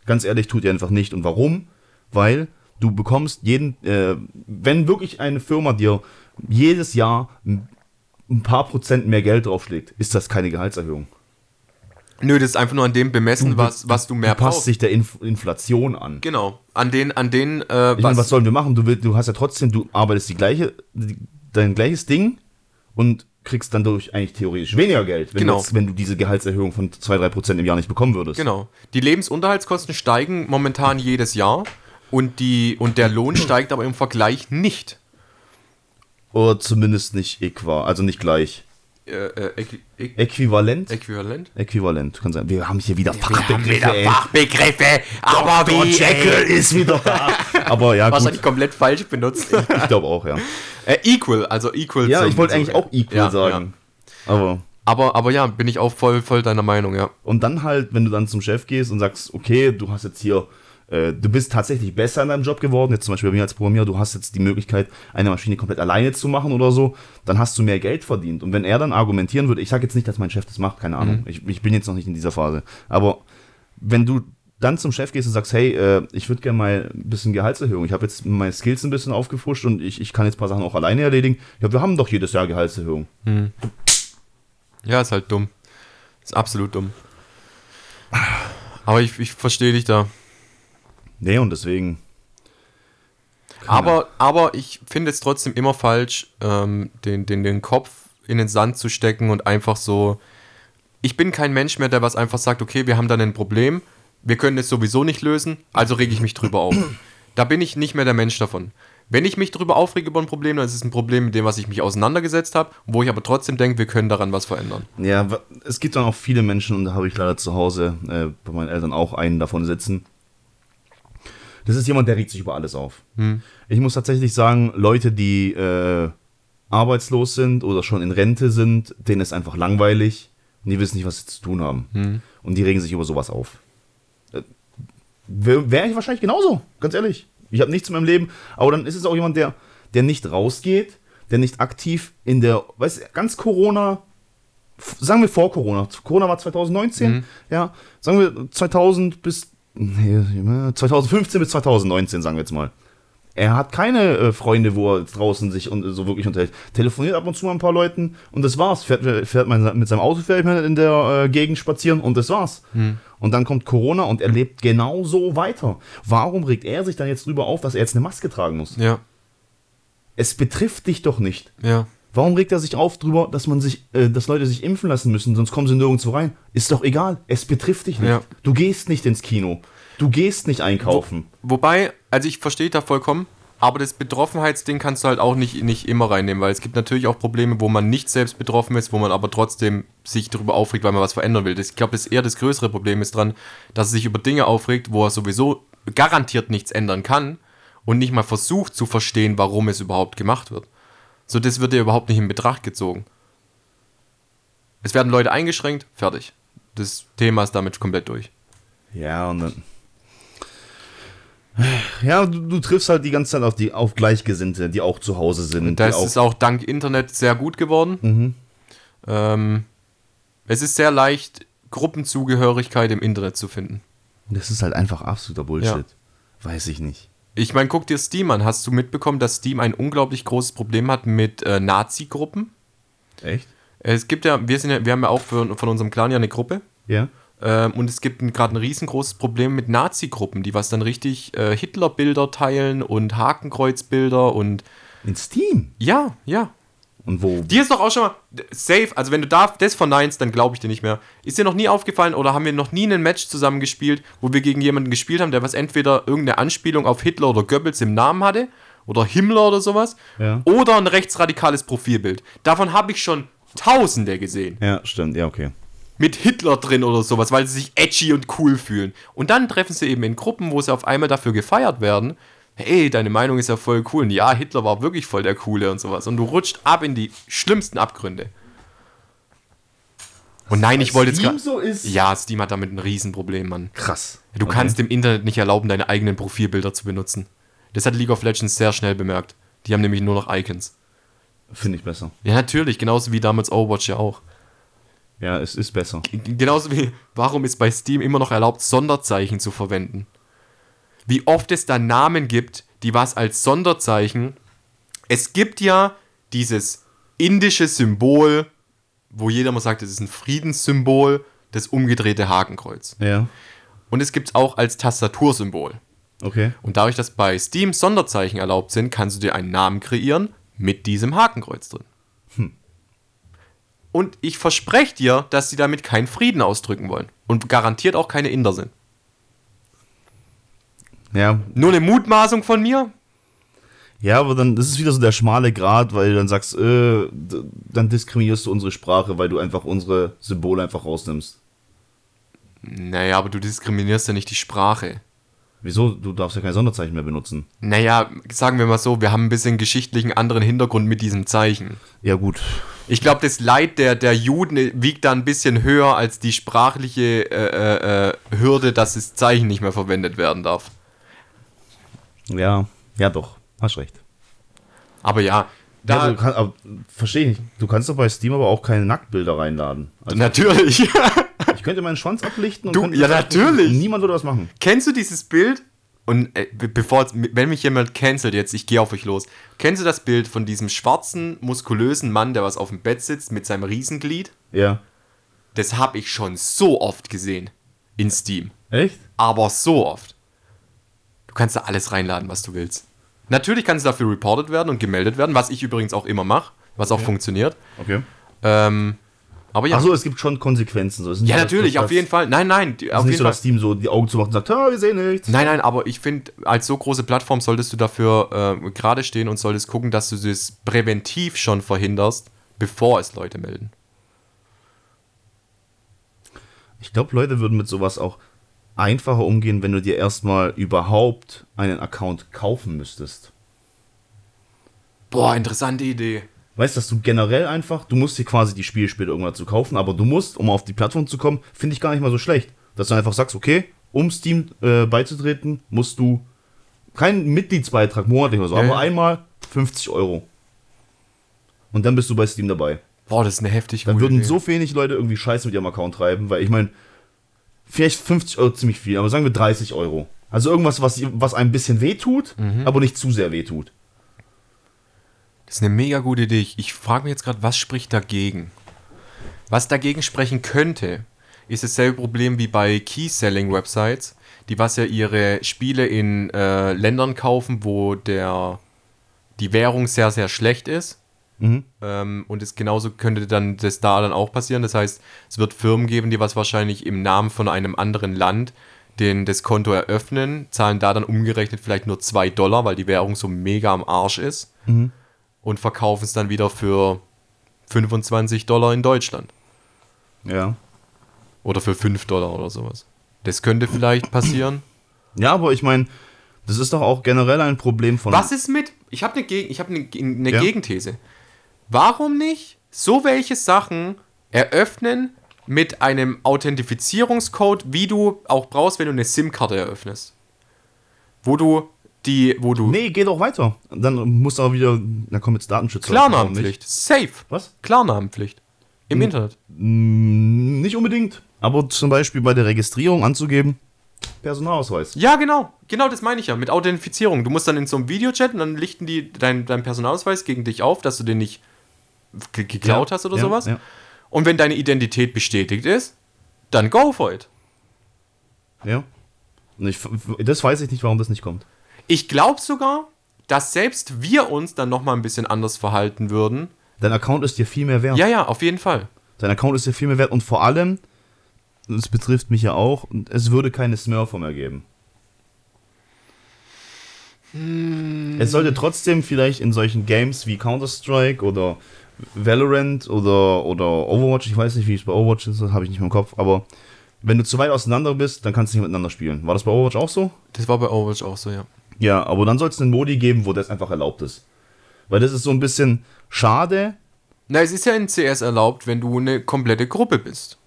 Ganz ehrlich, tut ihr einfach nicht. Und warum? Weil du bekommst jeden, äh, wenn wirklich eine Firma dir jedes Jahr ein paar Prozent mehr Geld draufschlägt, ist das keine Gehaltserhöhung. Nö, das ist einfach nur an dem bemessen, was, was du mehr Du passt brauchst. sich der Inf Inflation an. Genau. An den, an den, äh, Ich meine, was sollen wir machen? Du, willst, du hast ja trotzdem, du arbeitest die gleiche, die, dein gleiches Ding und kriegst dann durch eigentlich theoretisch weniger Geld, wenn, Genau. du, wenn du diese Gehaltserhöhung von 2-3% im Jahr nicht bekommen würdest. Genau. Die Lebensunterhaltskosten steigen momentan jedes Jahr und, die, und der Lohn steigt aber im Vergleich nicht. Oder zumindest nicht equa, also nicht gleich. Äh, äh, äqui Äquivalent? äquivalent? Äquivalent, kann sein. Wir haben hier wieder Fachbegriffe, ey. Fachbegriffe, aber Dr. Jekyll ist wieder da. Aber ja, Wahrscheinlich komplett falsch benutzt. Ich glaube auch, ja. äh, equal, also equal. Ja, ich wollte eigentlich auch equal Ja, sagen. Ja. Aber Aber, aber ja, bin ich auch voll, voll deiner Meinung, ja. Und dann halt, wenn du dann zum Chef gehst und sagst, okay, du hast jetzt hier du bist tatsächlich besser in deinem Job geworden, jetzt zum Beispiel bei mir als Programmierer, du hast jetzt die Möglichkeit, eine Maschine komplett alleine zu machen oder so, dann hast du mehr Geld verdient. Und wenn er dann argumentieren würde, ich sage jetzt nicht, dass mein Chef das macht, keine Ahnung, ich, ich bin jetzt noch nicht in dieser Phase, aber wenn du dann zum Chef gehst und sagst, hey, äh, ich würde gerne mal ein bisschen Gehaltserhöhung. Ich habe jetzt meine Skills ein bisschen aufgefrischt und ich, ich kann jetzt ein paar Sachen auch alleine erledigen. Ja, wir haben doch jedes Jahr Gehaltserhöhung. Ja, ist halt dumm. Ist absolut dumm. Aber ich, ich verstehe dich da. Nee, und deswegen. Aber, aber ich finde es trotzdem immer falsch, ähm, den, den, den Kopf in den Sand zu stecken und einfach so. Ich bin kein Mensch mehr, der was einfach sagt, okay, wir haben dann ein Problem, wir können es sowieso nicht lösen, also rege ich mich drüber auf. Da bin ich nicht mehr der Mensch davon. Wenn ich mich drüber aufrege über ein Problem, dann ist es ein Problem, mit dem, was ich mich auseinandergesetzt habe, wo ich aber trotzdem denke, wir können daran was verändern. Ja, es gibt dann auch viele Menschen, und da habe ich leider zu Hause äh, bei meinen Eltern auch einen davon sitzen. Das ist jemand, der regt sich über alles auf. Ich muss tatsächlich sagen, Leute, die äh, arbeitslos sind oder schon in Rente sind, denen ist einfach langweilig und die wissen nicht, was sie zu tun haben. Und die regen sich über sowas auf. Wäre wär ich wahrscheinlich genauso, ganz ehrlich. Ich habe nichts in meinem Leben, aber dann ist es auch jemand, der, der nicht rausgeht, der nicht aktiv in der, weißt du, ganz Corona, sagen wir vor Corona, Corona war 2019, ja, sagen wir 2000 bis, 2015 bis 2019, sagen wir jetzt mal. Er hat keine äh, Freunde, wo er draußen sich und, so wirklich unterhält. Telefoniert ab und zu mal ein paar Leuten und das war's. Fährt, fährt man mit seinem Auto fährt man in der äh, Gegend spazieren und das war's. Und dann kommt Corona und er lebt genauso weiter. Warum regt er sich dann jetzt drüber auf, dass er jetzt eine Maske tragen muss? Ja, Es betrifft dich doch nicht. ja. Warum regt er sich auf drüber, dass man sich, äh, dass Leute sich impfen lassen müssen, sonst kommen sie nirgendwo rein? Ist doch egal. Es betrifft dich nicht. Ja. Du gehst nicht ins Kino. Du gehst nicht einkaufen. Wobei, also ich verstehe da vollkommen, aber das Betroffenheitsding kannst du halt auch nicht, nicht immer reinnehmen, weil es gibt natürlich auch Probleme, wo man nicht selbst betroffen ist, wo man aber trotzdem sich darüber aufregt, weil man was verändern will. Das, ich glaube, das eher das größere Problem ist dran, dass er sich über Dinge aufregt, wo er sowieso garantiert nichts ändern kann und nicht mal versucht zu verstehen, warum es überhaupt gemacht wird. So, das wird ja überhaupt nicht in Betracht gezogen. Es werden Leute eingeschränkt, fertig. Das Thema ist damit komplett durch. Ja, und dann. Ja, du, du triffst halt die ganze Zeit auf, die, auf Gleichgesinnte, die auch zu Hause sind. Da die ist auch dank Internet sehr gut geworden. Ähm, es ist sehr leicht, Gruppenzugehörigkeit im Internet zu finden. das ist halt einfach absoluter Bullshit. Weiß ich nicht. Ich meine, guck dir Steam an. Hast du mitbekommen, dass Steam ein unglaublich großes Problem hat mit äh, Nazi-Gruppen? Echt? Es gibt ja, wir sind ja, wir haben ja auch für, von unserem Clan ja eine Gruppe. Ja? Ähm, und es gibt gerade ein riesengroßes Problem mit Nazi-Gruppen, die was dann richtig äh, Hitler-Bilder teilen und Hakenkreuz-Bilder und In Steam. ja, ja, Und wo? Dir ist doch auch schon mal safe, also wenn du da das verneinst, dann glaube ich dir nicht mehr. Ist dir noch nie aufgefallen oder haben wir noch nie ein Match zusammen gespielt, wo wir gegen jemanden gespielt haben, der was entweder irgendeine Anspielung auf Hitler oder Goebbels im Namen hatte oder Himmler oder sowas Ja. oder ein rechtsradikales Profilbild. Davon habe ich schon Tausende gesehen. Ja, stimmt. Ja, okay. Mit Hitler drin oder sowas, weil sie sich edgy und cool fühlen. Und dann treffen sie eben in Gruppen, wo sie auf einmal dafür gefeiert werden. Hey, deine Meinung ist ja voll cool. Und ja, Hitler war wirklich voll der Coole und sowas. Und du rutscht ab in die schlimmsten Abgründe. Und nein, ich wollte jetzt Steam grad- so ist? Ja, Steam hat damit ein Riesenproblem, Mann. Krass. Du Okay. kannst im Internet nicht erlauben, deine eigenen Profilbilder zu benutzen. Das hat League of Legends sehr schnell bemerkt. Die haben nämlich nur noch Icons. Finde ich besser. Ja, natürlich, genauso wie damals Overwatch ja auch. Ja, es ist besser. G- Genauso wie, warum ist bei Steam immer noch erlaubt, Sonderzeichen zu verwenden? Wie oft es da Namen gibt, die was als Sonderzeichen. Es gibt ja dieses indische Symbol, wo jeder mal sagt, es ist ein Friedenssymbol, das umgedrehte Hakenkreuz. Ja. Und es gibt es auch als Tastatursymbol. Okay. Und dadurch, dass bei Steam Sonderzeichen erlaubt sind, kannst du dir einen Namen kreieren mit diesem Hakenkreuz drin. Und ich verspreche dir, dass sie damit keinen Frieden ausdrücken wollen. Und garantiert auch keine Inder sind. Ja. Nur eine Mutmaßung von mir? Ja, aber dann, das ist wieder so der schmale Grat, weil du dann sagst, äh, dann diskriminierst du unsere Sprache, weil du einfach unsere Symbole einfach rausnimmst. Naja, aber du diskriminierst ja nicht die Sprache. Wieso? Du darfst ja kein Sonderzeichen mehr benutzen. Naja, sagen wir mal so, wir haben ein bisschen geschichtlichen anderen Hintergrund mit diesem Zeichen. Ja, gut. Ich glaube, das Leid der, der Juden wiegt da ein bisschen höher als die sprachliche äh, äh, äh, Hürde, dass das Zeichen nicht mehr verwendet werden darf. Ja, ja doch, hast recht. Aber ja, da, ja, kann, aber, verstehe ich nicht. Du kannst doch bei Steam aber auch keine Nacktbilder reinladen. Also, natürlich. ich könnte meinen Schwanz ablichten und Du- ja, natürlich. machen. Niemand würde was machen. Kennst du dieses Bild? Und äh, be- bevor, wenn mich jemand cancelt jetzt, ich gehe auf euch los. Kennst du das Bild von diesem schwarzen, muskulösen Mann, der was auf dem Bett sitzt mit seinem Riesenglied? Ja. Das habe ich schon so oft gesehen in Steam. Echt? Aber so oft. Du kannst da alles reinladen, was du willst. Natürlich kannst du dafür reported werden und gemeldet werden, was ich übrigens auch immer mache, was auch funktioniert. Okay. Ähm, aber ja. Achso, es gibt schon Konsequenzen. So. Es ja, natürlich, auf jeden Fall. Nein, nein, Es auf ist nicht jeden so, Fall. dass Steam so die Augen zumacht und sagt, ah, wir sehen nichts. Nein, nein, aber ich finde, als so große Plattform solltest du dafür äh, gerade stehen und solltest gucken, dass du das präventiv schon verhinderst, bevor es Leute melden. Ich glaube, Leute würden mit sowas auch einfacher umgehen, wenn du dir erstmal überhaupt einen Account kaufen müsstest. Boah, interessante Idee. Weißt du, dass du generell einfach, du musst dir quasi die Spiele später irgendwann zu kaufen, aber du musst, um auf die Plattform zu kommen, finde ich gar nicht mal so schlecht. Dass du einfach sagst, okay, um Steam äh, beizutreten, musst du keinen Mitgliedsbeitrag monatlich oder so, Ja, aber einmal 50 Euro. Und dann bist du bei Steam dabei. Boah, das ist eine heftig Dann würden Idee. so wenig Leute irgendwie Scheiße mit ihrem Account treiben, weil ich meine, vielleicht 50 Euro ziemlich viel, aber sagen wir 30 Euro. Also irgendwas, was, was ein bisschen wehtut, Mhm. aber nicht zu sehr wehtut. Das ist eine mega gute Idee. Ich, ich frage mich jetzt gerade, was spricht dagegen? Was dagegen sprechen könnte, ist dasselbe Problem wie bei Key-Selling-Websites, die was ja ihre Spiele in äh, Ländern kaufen, wo der, die Währung sehr, sehr schlecht ist. Mhm. Ähm, und es genauso könnte dann das da dann auch passieren. Das heißt, es wird Firmen geben, die was wahrscheinlich im Namen von einem anderen Land den, das Konto eröffnen, zahlen da dann umgerechnet vielleicht nur 2 Dollar, weil die Währung so mega am Arsch ist. Und verkaufen es dann wieder für 25 Dollar in Deutschland. Ja. Oder für 5 Dollar oder sowas. Das könnte vielleicht passieren. Ja, aber ich meine, das ist doch auch generell ein Problem von. Was ist mit? Ich habe eine Geg ich hab ne, eine Ja. Gegenthese. Warum nicht so welche Sachen eröffnen mit einem Authentifizierungscode, wie du auch brauchst, wenn du eine SIM-Karte eröffnest? Wo du die, wo du Nee, geh doch weiter. Dann musst du auch wieder. Da kommt jetzt Datenschutz. Klarnamenpflicht, safe, Was? Klarnamenpflicht im Internet. Mm, Nicht unbedingt. Aber zum Beispiel bei der Registrierung anzugeben, Personalausweis. Ja, genau. Genau das meine ich ja. Mit Authentifizierung. Du musst dann in so einem Videochat und dann lichten die deinen dein Personalausweis gegen dich auf, dass du den nicht geklaut Ja, hast oder ja, sowas. Ja. Und wenn deine Identität bestätigt ist, dann go for it. ja. Ich, das weiß ich nicht, warum das nicht kommt. Ich glaube sogar, dass selbst wir uns dann nochmal ein bisschen anders verhalten würden. Dein Account ist dir viel mehr wert. Ja, ja, auf jeden Fall. Dein Account ist dir viel mehr wert und vor allem, das betrifft mich ja auch, es würde keine Smurfer mehr geben. Es sollte trotzdem vielleicht in solchen Games wie Counter-Strike oder Valorant oder, oder Overwatch, ich weiß nicht, wie es bei Overwatch ist, das habe ich nicht mehr im Kopf, aber wenn du zu weit auseinander bist, dann kannst du nicht miteinander spielen. War das bei Overwatch auch so? Das war bei Overwatch auch so, ja. Ja, aber dann soll es einen Modi geben, wo das einfach erlaubt ist. Weil das ist so ein bisschen schade. Na, es ist ja in CS erlaubt, wenn du eine komplette Gruppe bist.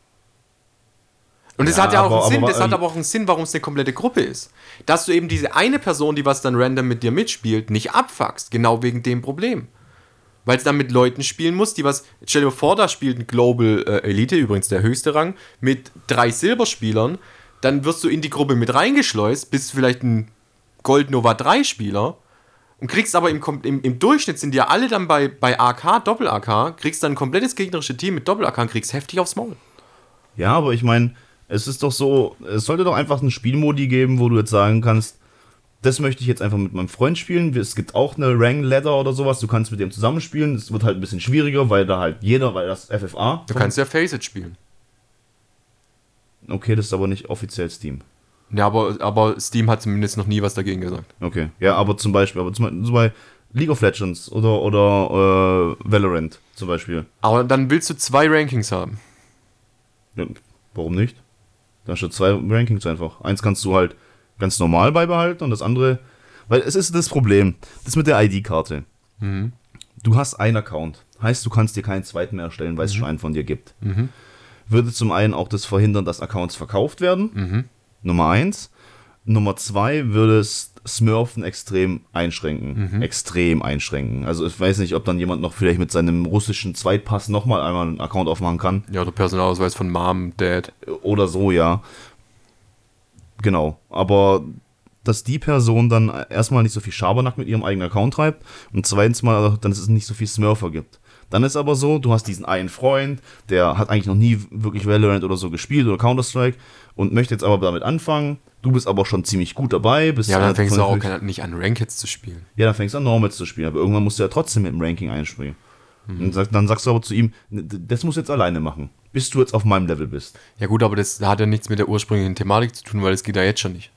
Und das Ja, hat ja auch aber- einen Sinn, aber- das hat ähm, aber auch einen Sinn, warum es eine komplette Gruppe ist. Dass du eben diese eine Person, die was dann random mit dir mitspielt, nicht abfuckst. Genau wegen dem Problem. Weil es dann mit Leuten spielen muss, die was. Stell dir vor, da spielt ein Global äh, Elite, übrigens der höchste Rang, mit drei Silberspielern. Dann wirst du in die Gruppe mit reingeschleust, bist vielleicht ein Gold Nova 3 Spieler und kriegst aber im, im, im Durchschnitt sind ja alle dann bei, bei AK, Doppel-AK, kriegst dann ein komplettes gegnerische Team mit Doppel-AK und kriegst heftig aufs Maul. Ja, aber ich meine, es ist doch so, es sollte doch einfach einen Spielmodi geben, wo du jetzt sagen kannst, das möchte ich jetzt einfach mit meinem Freund spielen. Es gibt auch eine Rang Ladder oder sowas, du kannst mit dem zusammenspielen. Es wird halt ein bisschen schwieriger, weil da halt jeder, weil das FFA. Du kannst ja Faceit spielen. Okay, das ist aber nicht offiziell Steam. Ja, aber, aber Steam hat zumindest noch nie was dagegen gesagt. Okay. Ja, aber zum Beispiel, aber zum Beispiel so bei League of Legends oder, oder äh, Valorant zum Beispiel. Aber dann willst du zwei Rankings haben. Ja, warum nicht? Da hast du zwei Rankings einfach. Eins kannst du halt ganz normal beibehalten und das andere. Weil es ist das Problem. Das mit der ID-Karte. Du hast einen Account. Heißt, du kannst dir keinen zweiten mehr erstellen, weil es schon einen von dir gibt. Würde zum einen auch das verhindern, dass Accounts verkauft werden. Nummer eins. Nummer zwei würde es Smurfen extrem einschränken. Extrem einschränken. Also ich weiß nicht, ob dann jemand noch vielleicht mit seinem russischen Zweitpass nochmal einmal einen Account aufmachen kann. Ja, oder Personalausweis von Mom, Dad. Oder so, ja. Genau. Aber dass die Person dann erstmal nicht so viel Schabernack mit ihrem eigenen Account treibt und zweitens mal, dann dass es nicht so viel Smurfer gibt. Dann ist aber so, du hast diesen einen Freund, der hat eigentlich noch nie wirklich Valorant oder so gespielt oder Counter-Strike und möchte jetzt aber damit anfangen. Du bist aber schon ziemlich gut dabei. Bist Ja, dann halt fängst du auch nicht an, Rankeds zu spielen. ja, dann fängst du an, Normals zu spielen, aber irgendwann musst du ja trotzdem mit dem Ranking einspringen. Und sag, dann sagst du aber zu ihm, das musst du jetzt alleine machen, bis du jetzt auf meinem Level bist. Ja gut, aber das hat ja nichts mit der ursprünglichen Thematik zu tun, weil das geht ja jetzt schon nicht.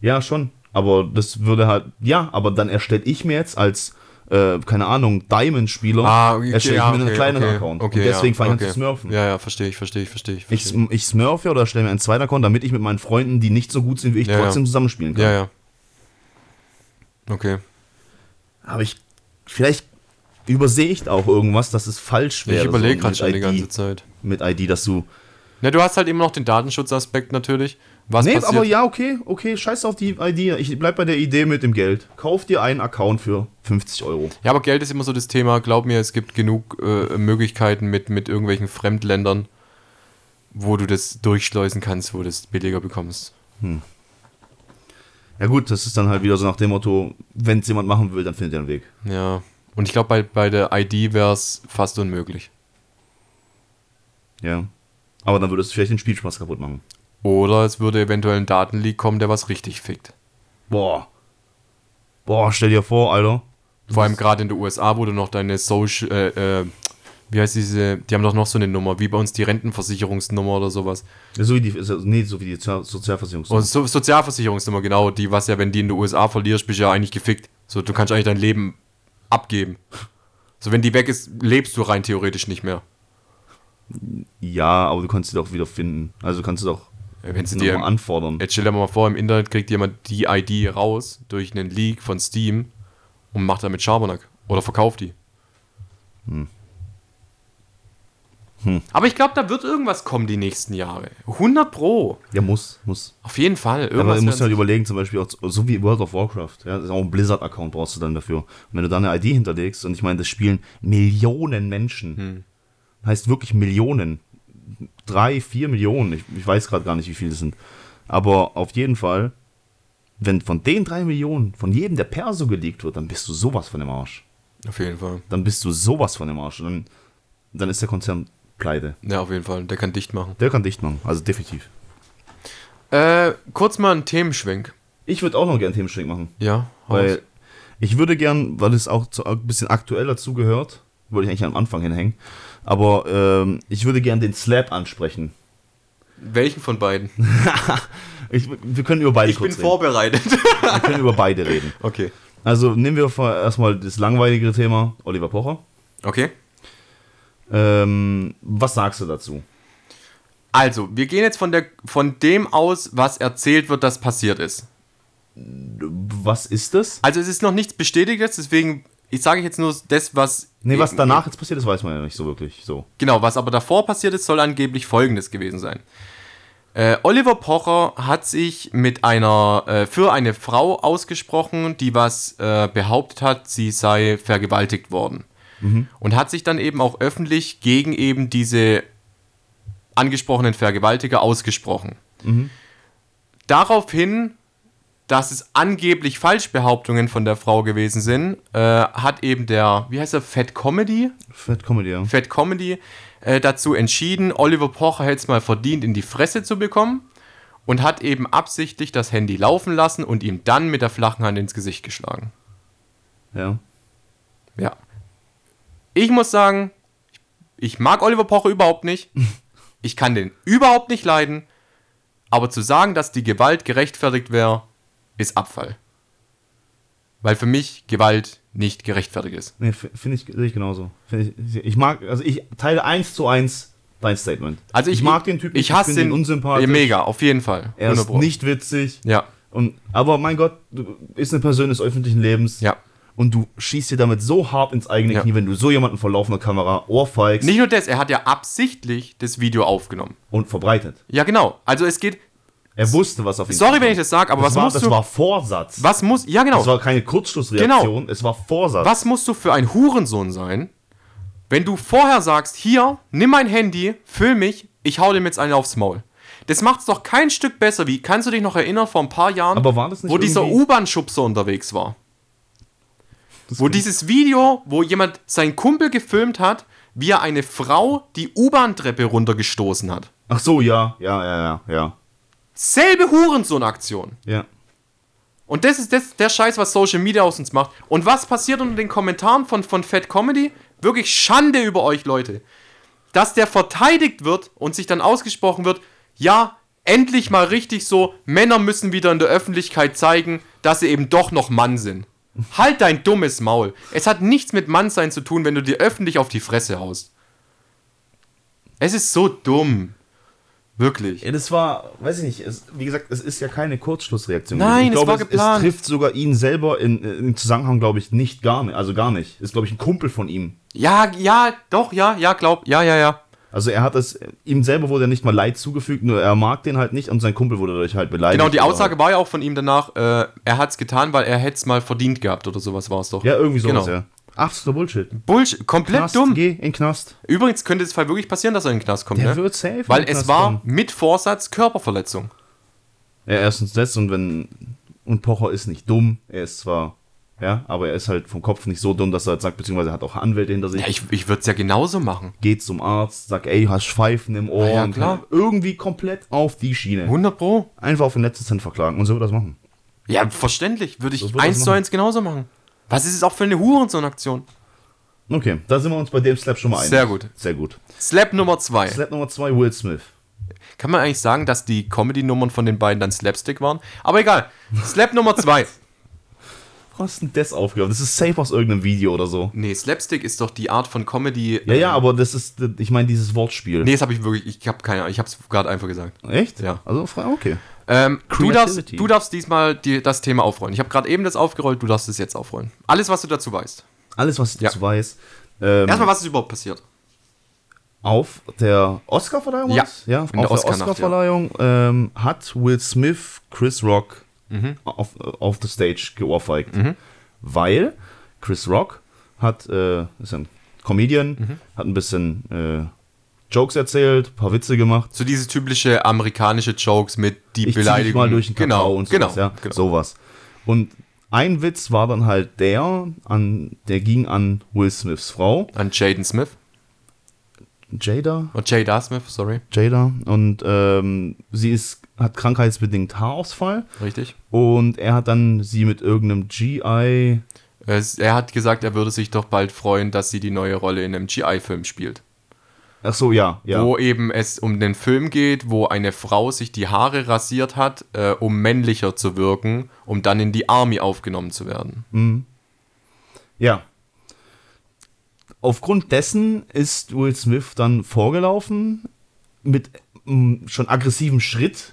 Ja, schon. Aber das würde halt, ja, aber dann erstelle ich mir jetzt als, äh, keine Ahnung, Diamond-Spieler, Ah, okay, erstelle ich ja, mir einen okay, kleineren okay, Account. Okay, und deswegen ja, fange ich an zu smurfen. Ja, ja, verstehe ich, verstehe ich, verstehe ich. Ich, ich smurfe oder stelle mir einen zweiten Account, damit ich mit meinen Freunden, die nicht so gut sind wie ich, Ja, trotzdem zusammenspielen kann. ja, ja. Okay. Aber ich, vielleicht übersehe ich auch irgendwas, dass es falsch wäre. Ich überlege gerade schon die ganze Zeit. Mit ID, dass du. Na, du hast halt immer noch den Datenschutzaspekt natürlich. Was nee, passiert? aber ja, okay, okay, scheiß auf die ID. Ich bleib bei der Idee mit dem Geld. Kauf dir einen Account für 50 Euro. Ja, aber Geld ist immer so das Thema. Glaub mir, es gibt genug äh, Möglichkeiten mit, mit irgendwelchen Fremdländern, wo du das durchschleusen kannst, wo du das billiger bekommst. Ja gut, das ist dann halt wieder so nach dem Motto, wenn es jemand machen will, dann findet er einen Weg. Ja. Und ich glaube, bei, bei der ID wäre es fast unmöglich. Ja. Aber dann würde es vielleicht den Spielspaß kaputt machen. Oder es würde eventuell ein Datenleak kommen, der was richtig fickt. Boah. Boah, stell dir vor, Alter. Vor allem gerade in den USA, wo du noch deine Social, äh, äh, wie heißt diese, die haben doch noch so eine Nummer, wie bei uns die Rentenversicherungsnummer oder sowas. So wie die, nee, so wie die Sozial- Sozialversicherungs. Oder so, Sozialversicherungsnummer, genau, die, was ja, wenn die in den USA verlierst, bist du ja eigentlich gefickt. So, du kannst eigentlich dein Leben abgeben. So, wenn die weg ist, lebst du rein theoretisch nicht mehr. Ja, aber du kannst sie doch wieder finden. Also kannst du doch Wenn sie dir, anfordern. jetzt stell dir mal vor, im Internet kriegt jemand die ID raus durch einen Leak von Steam und macht damit Schabernack. Oder verkauft die. Hm. Aber ich glaube, da wird irgendwas kommen die nächsten Jahre. 100 Pro. Ja, muss, muss. Auf jeden Fall. Aber Irgendwas du musst halt überlegen, zum Beispiel auch so- wie World of Warcraft. Ja, auch ein Blizzard-Account brauchst du dann dafür. Und wenn du da eine ID hinterlegst, und ich meine, das spielen Millionen Menschen. Hm. Heißt wirklich Millionen. Drei, vier Millionen. Ich, ich weiß gerade gar nicht, wie viele das sind. Aber auf jeden Fall, wenn von den drei Millionen, von jedem der Perso geleakt wird, dann bist du sowas von dem Arsch. Auf jeden Fall. Dann bist du sowas von dem Arsch. Und dann, dann ist der Konzern pleite. Ja, auf jeden Fall. Der kann dicht machen. Der kann dicht machen. Also definitiv. Äh, kurz mal ein Themenschwenk. Ich würde auch noch gerne Themenschwenk machen. Ja, Weil ich würde gern, weil es auch zu, ein bisschen aktuell dazugehört, würde ich eigentlich am Anfang hinhängen, aber ähm, ich würde gern den Slap ansprechen. Welchen von beiden? Ich, wir können über beide Ich bin kurz reden. vorbereitet. Wir können über beide reden. okay. Also nehmen wir erstmal das langweiligere Thema, Oliver Pocher. Okay. Ähm, was sagst du dazu? Also, wir gehen jetzt von, der, von dem aus, was erzählt wird, dass passiert ist. Was ist das? Also, es ist noch nichts Bestätigtes, deswegen, ich sage jetzt nur das, was. Nee, was danach jetzt passiert ist, weiß man ja nicht so wirklich. So. Genau, was aber davor passiert ist, soll angeblich folgendes gewesen sein. Äh, Oliver Pocher hat sich mit einer, äh, für eine Frau ausgesprochen, die was äh, behauptet hat, sie sei vergewaltigt worden. Und hat sich dann eben auch öffentlich gegen eben diese angesprochenen Vergewaltiger ausgesprochen. Daraufhin, dass es angeblich Falschbehauptungen von der Frau gewesen sind, äh, hat eben der, wie heißt er, Fat Comedy? Fett Comedy, ja. Fat Comedy äh, dazu entschieden, Oliver Pocher hätte es mal verdient, in die Fresse zu bekommen und hat eben absichtlich das Handy laufen lassen und ihm dann mit der flachen Hand ins Gesicht geschlagen. ja. Ja. Ich muss sagen, ich mag Oliver Pocher überhaupt nicht. Ich kann den überhaupt nicht leiden. Aber zu sagen, dass die Gewalt gerechtfertigt wäre, ist Abfall. Weil für mich Gewalt nicht gerechtfertigt ist. Nee, finde ich, sehe ich genauso. Ich, ich mag, also ich teile eins zu eins dein Statement. Also ich, mag den Typen, ich hasse finde den ihn unsympathisch. Mega, auf jeden Fall. Er ist 100 Pro. nicht witzig. Ja, Und, aber mein Gott, du ist eine Person des öffentlichen Lebens. ja. und du schießt dir damit so hart ins eigene Ja. Knie, wenn du so jemanden vor laufender Kamera ohrfeigst Nicht nur das, er hat ja absichtlich das Video aufgenommen. und verbreitet. Ja, genau. Also es geht. Er wusste, was auf ihn Sorry, wenn ich das sage, aber das was war, musst das du. war Vorsatz. was muss. Ja, genau. Das war keine Kurzschlussreaktion, es war Vorsatz. Was musst du für ein Hurensohn sein, wenn du vorher sagst, hier, nimm mein Handy, füll mich, ich hau dem jetzt einen aufs Maul. Das macht's doch kein Stück besser. Wie kannst du dich noch erinnern, vor ein paar Jahren, Aber war das nicht wo dieser U-Bahn-Schubser unterwegs war? Wo dieses Video, wo jemand seinen Kumpel gefilmt hat, wie er eine Frau die U-Bahn-Treppe runtergestoßen hat. Ach so, ja, ja, ja, ja, ja. Selbe Hurensohn-Aktion. Ja. Und das ist das, der Scheiß, was Social Media aus uns macht. Und was passiert unter den Kommentaren von, von Fat Comedy? Wirklich Schande über euch, Leute. Dass der verteidigt wird und sich dann ausgesprochen wird, ja, endlich mal richtig so, Männer müssen wieder in der Öffentlichkeit zeigen, dass sie eben doch noch Mann sind. Halt dein dummes Maul. Es hat nichts mit Mannsein zu tun, wenn du dir öffentlich auf die Fresse haust. Es ist so dumm. Wirklich. Ja, das war, weiß ich nicht, es, wie gesagt, es ist ja keine Kurzschlussreaktion. Nein, ich es glaube, war es, geplant. Es trifft sogar ihn selber in, im Zusammenhang, glaube ich, nicht gar nicht. Also gar nicht. Ist, glaube ich, ein Kumpel von ihm. Ja, ja, doch, ja, ja, glaub, ja, ja, ja. Also er hat es, ihm selber wurde nicht mal Leid zugefügt, nur er mag den halt nicht und sein Kumpel wurde dadurch halt beleidigt. Genau, die Aussage war ja auch von ihm danach, äh, er hat es getan, weil er hätte es mal verdient gehabt oder sowas war es doch. Ja, irgendwie sowas, Genau. ja. Absoluter Bullshit. Bullshit, komplett Knast, dumm. geh in Knast. Übrigens könnte es Fall wirklich passieren, dass er in den Knast kommt, Der ne? wird safe Weil es war kommen. mit Vorsatz Körperverletzung. Ja, erstens das und wenn, und Pocher ist nicht dumm, er ist zwar, ja, aber er ist halt vom Kopf nicht so dumm, dass er halt sagt, beziehungsweise er hat auch Anwälte hinter sich. Ja, ich, ich würde es ja genauso machen. geht zum Arzt, sagt, ey, hast Pfeifen im Ohr Ah ja, klar. irgendwie komplett auf die Schiene. 100 Pro. Einfach auf den letzten Cent verklagen und so wird das machen. Ja, verständlich. Würde ich So eins zu eins genauso machen. Was ist es auch für eine Hurensohn-Aktion? Okay, da sind wir uns bei dem Slap schon mal einig. Sehr gut. Sehr gut. Slap Nummer 2. Slap Nummer zwei, Will Smith. Kann man eigentlich sagen, dass die Comedy-Nummern von den beiden dann Slapstick waren? Aber egal. Slap Nummer 2. Wo hast du denn das aufgehört? Das ist safe aus irgendeinem Video oder so. Nee, Slapstick ist doch die Art von Comedy. Ja, ja, aber das ist, ich meine, dieses Wortspiel. Nee, das habe ich wirklich, ich habe keine Ahnung, ich habe es gerade einfach gesagt. Echt? Ja. Also, okay. Ähm, du, darfst, du darfst diesmal die, das Thema aufrollen. Ich habe gerade eben das aufgerollt, du darfst es jetzt aufrollen. Alles, was du dazu weißt. Alles, was ich Ja. dazu weiß. Ähm, Erstmal, was ist überhaupt passiert? auf der Oscarverleihung? Ja, ja auf der der Oscarverleihung ähm, hat Will Smith Chris Rock Mhm. auf, auf the Stage geohrfeigt. Weil Chris Rock hat, äh, ist ein Comedian, Mhm. hat ein bisschen äh, Jokes erzählt, paar Witze gemacht. So diese typische amerikanische Jokes mit die Ich Beleidigung. mal durch den Kakao genau, und sowas, genau, ja, genau. sowas. Und ein Witz war dann halt der, an, der ging an Will Smiths Frau, An Jaden Smith. Jada, Und Jada Smith, sorry. Jada, und ähm, sie ist, hat krankheitsbedingt Haarausfall Richtig. und er hat dann sie mit irgendeinem GI, Es, er hat gesagt, er würde sich doch bald freuen, dass sie die neue Rolle in einem GI-Film spielt. Ach so, ja, ja, Wo eben es um den Film geht, wo eine Frau sich die Haare rasiert hat, äh, um männlicher zu wirken, um dann in die Army aufgenommen zu werden. ja. Aufgrund dessen ist Will Smith dann vorgelaufen mit mm, schon aggressivem Schritt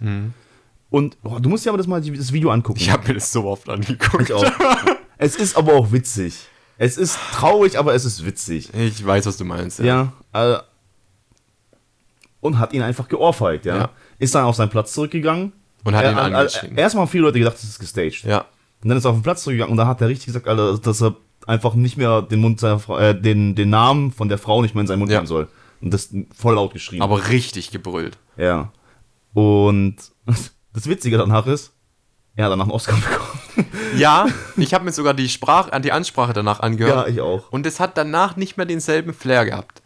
und oh, du musst dir aber das mal das Video angucken. Ich habe mir das so oft angeguckt. Ich auch. es ist aber auch witzig. Es ist traurig, aber es ist witzig. Ich weiß, was du meinst. Ja. äh, und hat ihn einfach geohrfeigt, ja. Ja. Ist dann auf seinen Platz zurückgegangen. Und hat Er- ihn angeschrien. Erstmal haben viele Leute gedacht, das ist gestaged. Ja. Und dann ist er auf den Platz zurückgegangen und da hat er richtig gesagt, Alter, dass er einfach nicht mehr den Mund seiner Frau, äh, den, den Namen von der Frau nicht mehr in seinen Mund Ja. nehmen soll. Und das voll laut geschrien. Aber richtig gebrüllt. ja. Und das Witzige danach ist, er hat danach einen Oscar bekommen. Ja, ich habe mir sogar die, Sprach, äh, die Ansprache danach angehört. ja, ich auch. Und es hat danach nicht mehr denselben Flair gehabt.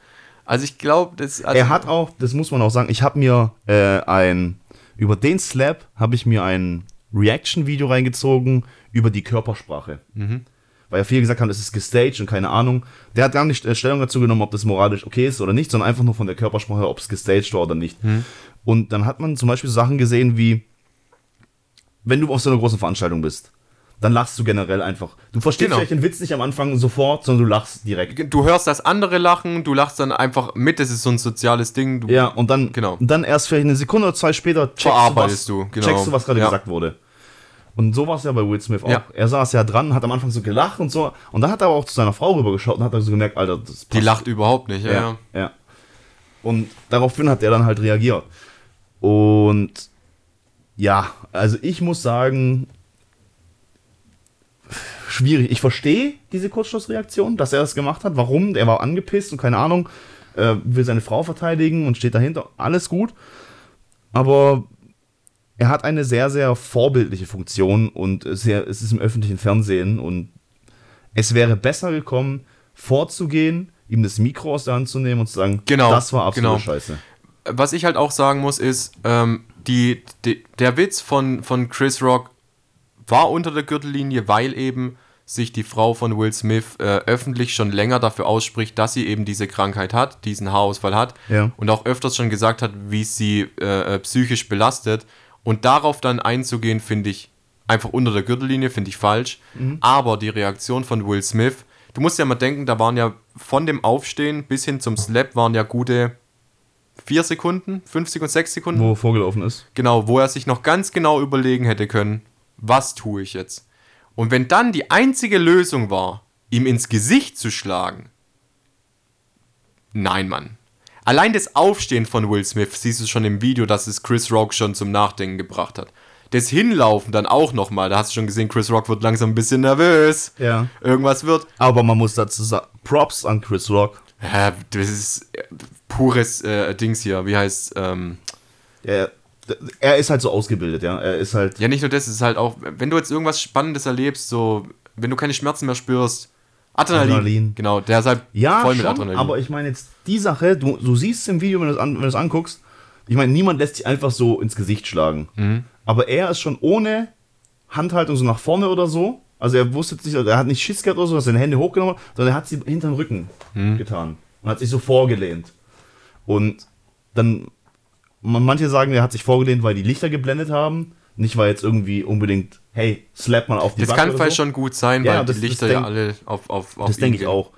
Also ich glaube, das. Also Er hat auch, das muss man auch sagen, ich habe mir äh, ein, über den Slap habe ich mir ein Reaction-Video reingezogen über die Körpersprache. Weil ja viele gesagt haben, es ist gestaged und keine Ahnung. Der hat gar nicht äh, Stellung dazu genommen, ob das moralisch okay ist oder nicht, sondern einfach nur von der Körpersprache, ob es gestaged war oder nicht. Und dann hat man zum Beispiel Sachen gesehen wie, wenn du auf so einer großen Veranstaltung bist, dann lachst du generell einfach. Du verstehst Genau. vielleicht den Witz nicht am Anfang sofort, sondern du lachst direkt. du hörst das andere lachen, du lachst dann einfach mit, das ist so ein soziales Ding. Du, Ja, und dann, Genau. und dann erst vielleicht eine Sekunde oder zwei später checkst Verarbeitest du, was, du, genau. checkst du, was gerade Ja. gesagt wurde. Und so war es ja bei Will Smith auch. Ja. Er saß ja dran, hat am Anfang so gelacht und so. Und dann hat er aber auch zu seiner Frau rübergeschaut und hat dann so gemerkt, Alter, das Die lacht überhaupt nicht, ja. ja, ja. Und daraufhin hat er dann halt reagiert. Und ja, also ich muss sagen, schwierig. Ich verstehe diese Kurzschlussreaktion, dass er das gemacht hat. Warum? Er war angepisst und keine Ahnung, äh, will seine Frau verteidigen und steht dahinter. Alles gut. Aber er hat eine sehr, sehr vorbildliche Funktion und sehr, es ist im öffentlichen Fernsehen und es wäre besser gekommen, vorzugehen, ihm das Mikro aus der Hand zu nehmen und zu sagen, Genau, das war absolute genau. Scheiße. Was ich halt auch sagen muss, ist, ähm, die, die, der Witz von, von Chris Rock war unter der Gürtellinie, weil eben sich die Frau von Will Smith äh, öffentlich schon länger dafür ausspricht, dass sie eben diese Krankheit hat, diesen Haarausfall hat Ja. und auch öfters schon gesagt hat, wie sie äh, äh, psychisch belastet. Und darauf dann einzugehen, finde ich einfach unter der Gürtellinie, finde ich falsch. Aber die Reaktion von Will Smith, du musst ja mal denken, da waren ja von dem Aufstehen bis hin zum Slap waren ja gute vier Sekunden, fünf Sekunden, sechs Sekunden. Wo er vorgelaufen ist. Genau, wo er sich noch ganz genau überlegen hätte können, was tue ich jetzt? Und wenn dann die einzige Lösung war, ihm ins Gesicht zu schlagen, nein, Mann. Allein das Aufstehen von Will Smith, siehst du schon im Video, dass es Chris Rock schon zum Nachdenken gebracht hat. Das Hinlaufen dann auch nochmal, da hast du schon gesehen, Chris Rock wird langsam ein bisschen nervös. Ja. Irgendwas wird. Aber man muss dazu sagen, Props an Chris Rock. Ja, das ist äh, pures äh, Dings hier, wie heißt ähm, Er, er ist halt so ausgebildet, ja. Er ist halt. Ja, nicht nur das, es ist halt auch, wenn du jetzt irgendwas Spannendes erlebst, so, wenn du keine Schmerzen mehr spürst, Adrenalin. Adrenalin. Genau, der ist halt Ja, voll mit schon, Adrenalin. aber ich meine jetzt die Sache, du, du siehst es im Video, wenn du es an, wenn anguckst, ich meine, niemand lässt sich einfach so ins Gesicht schlagen. Mhm. Aber er ist schon ohne Handhaltung so nach vorne oder so. Also er wusste nicht, er hat nicht Schiss gehabt oder so, dass er seine Hände hochgenommen hat, sondern er hat sie hinterm Rücken Mhm. getan. Und hat sich so vorgelehnt. Und dann, manche sagen, er hat sich vorgelehnt, weil die Lichter geblendet haben. Nicht, weil jetzt irgendwie unbedingt, hey, slap mal auf die das Backe kann vielleicht so. schon gut sein, Ja, weil das- die Lichter denk- ja alle auf, auf, auf Das denke ich auch.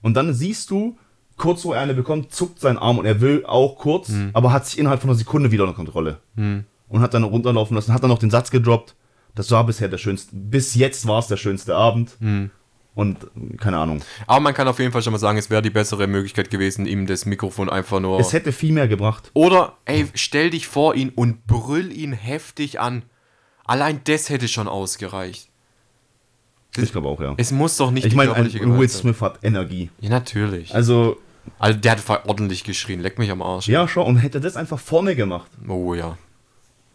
Und dann siehst du, kurz wo er eine bekommt, zuckt sein Arm und er will auch kurz, Hm. aber hat sich innerhalb von einer Sekunde wieder unter Kontrolle. Und hat dann runterlaufen lassen, hat dann noch den Satz gedroppt. Das war bisher der schönste, bis jetzt war es der schönste Abend. Hm. Und keine Ahnung. Aber man kann auf jeden Fall schon mal sagen, es wäre die bessere Möglichkeit gewesen, ihm das Mikrofon einfach nur. Es hätte viel mehr gebracht. Oder, ey, stell dich vor ihn und brüll ihn heftig an. Allein das hätte schon ausgereicht. Ich glaube auch, ja. Es muss doch nicht Ich meine, Will. Smith hat Energie. Ja, natürlich. Also, Also, der hat ordentlich geschrien. Leck mich am Arsch. ja, schon. Und hätte das einfach vorne gemacht. Oh ja.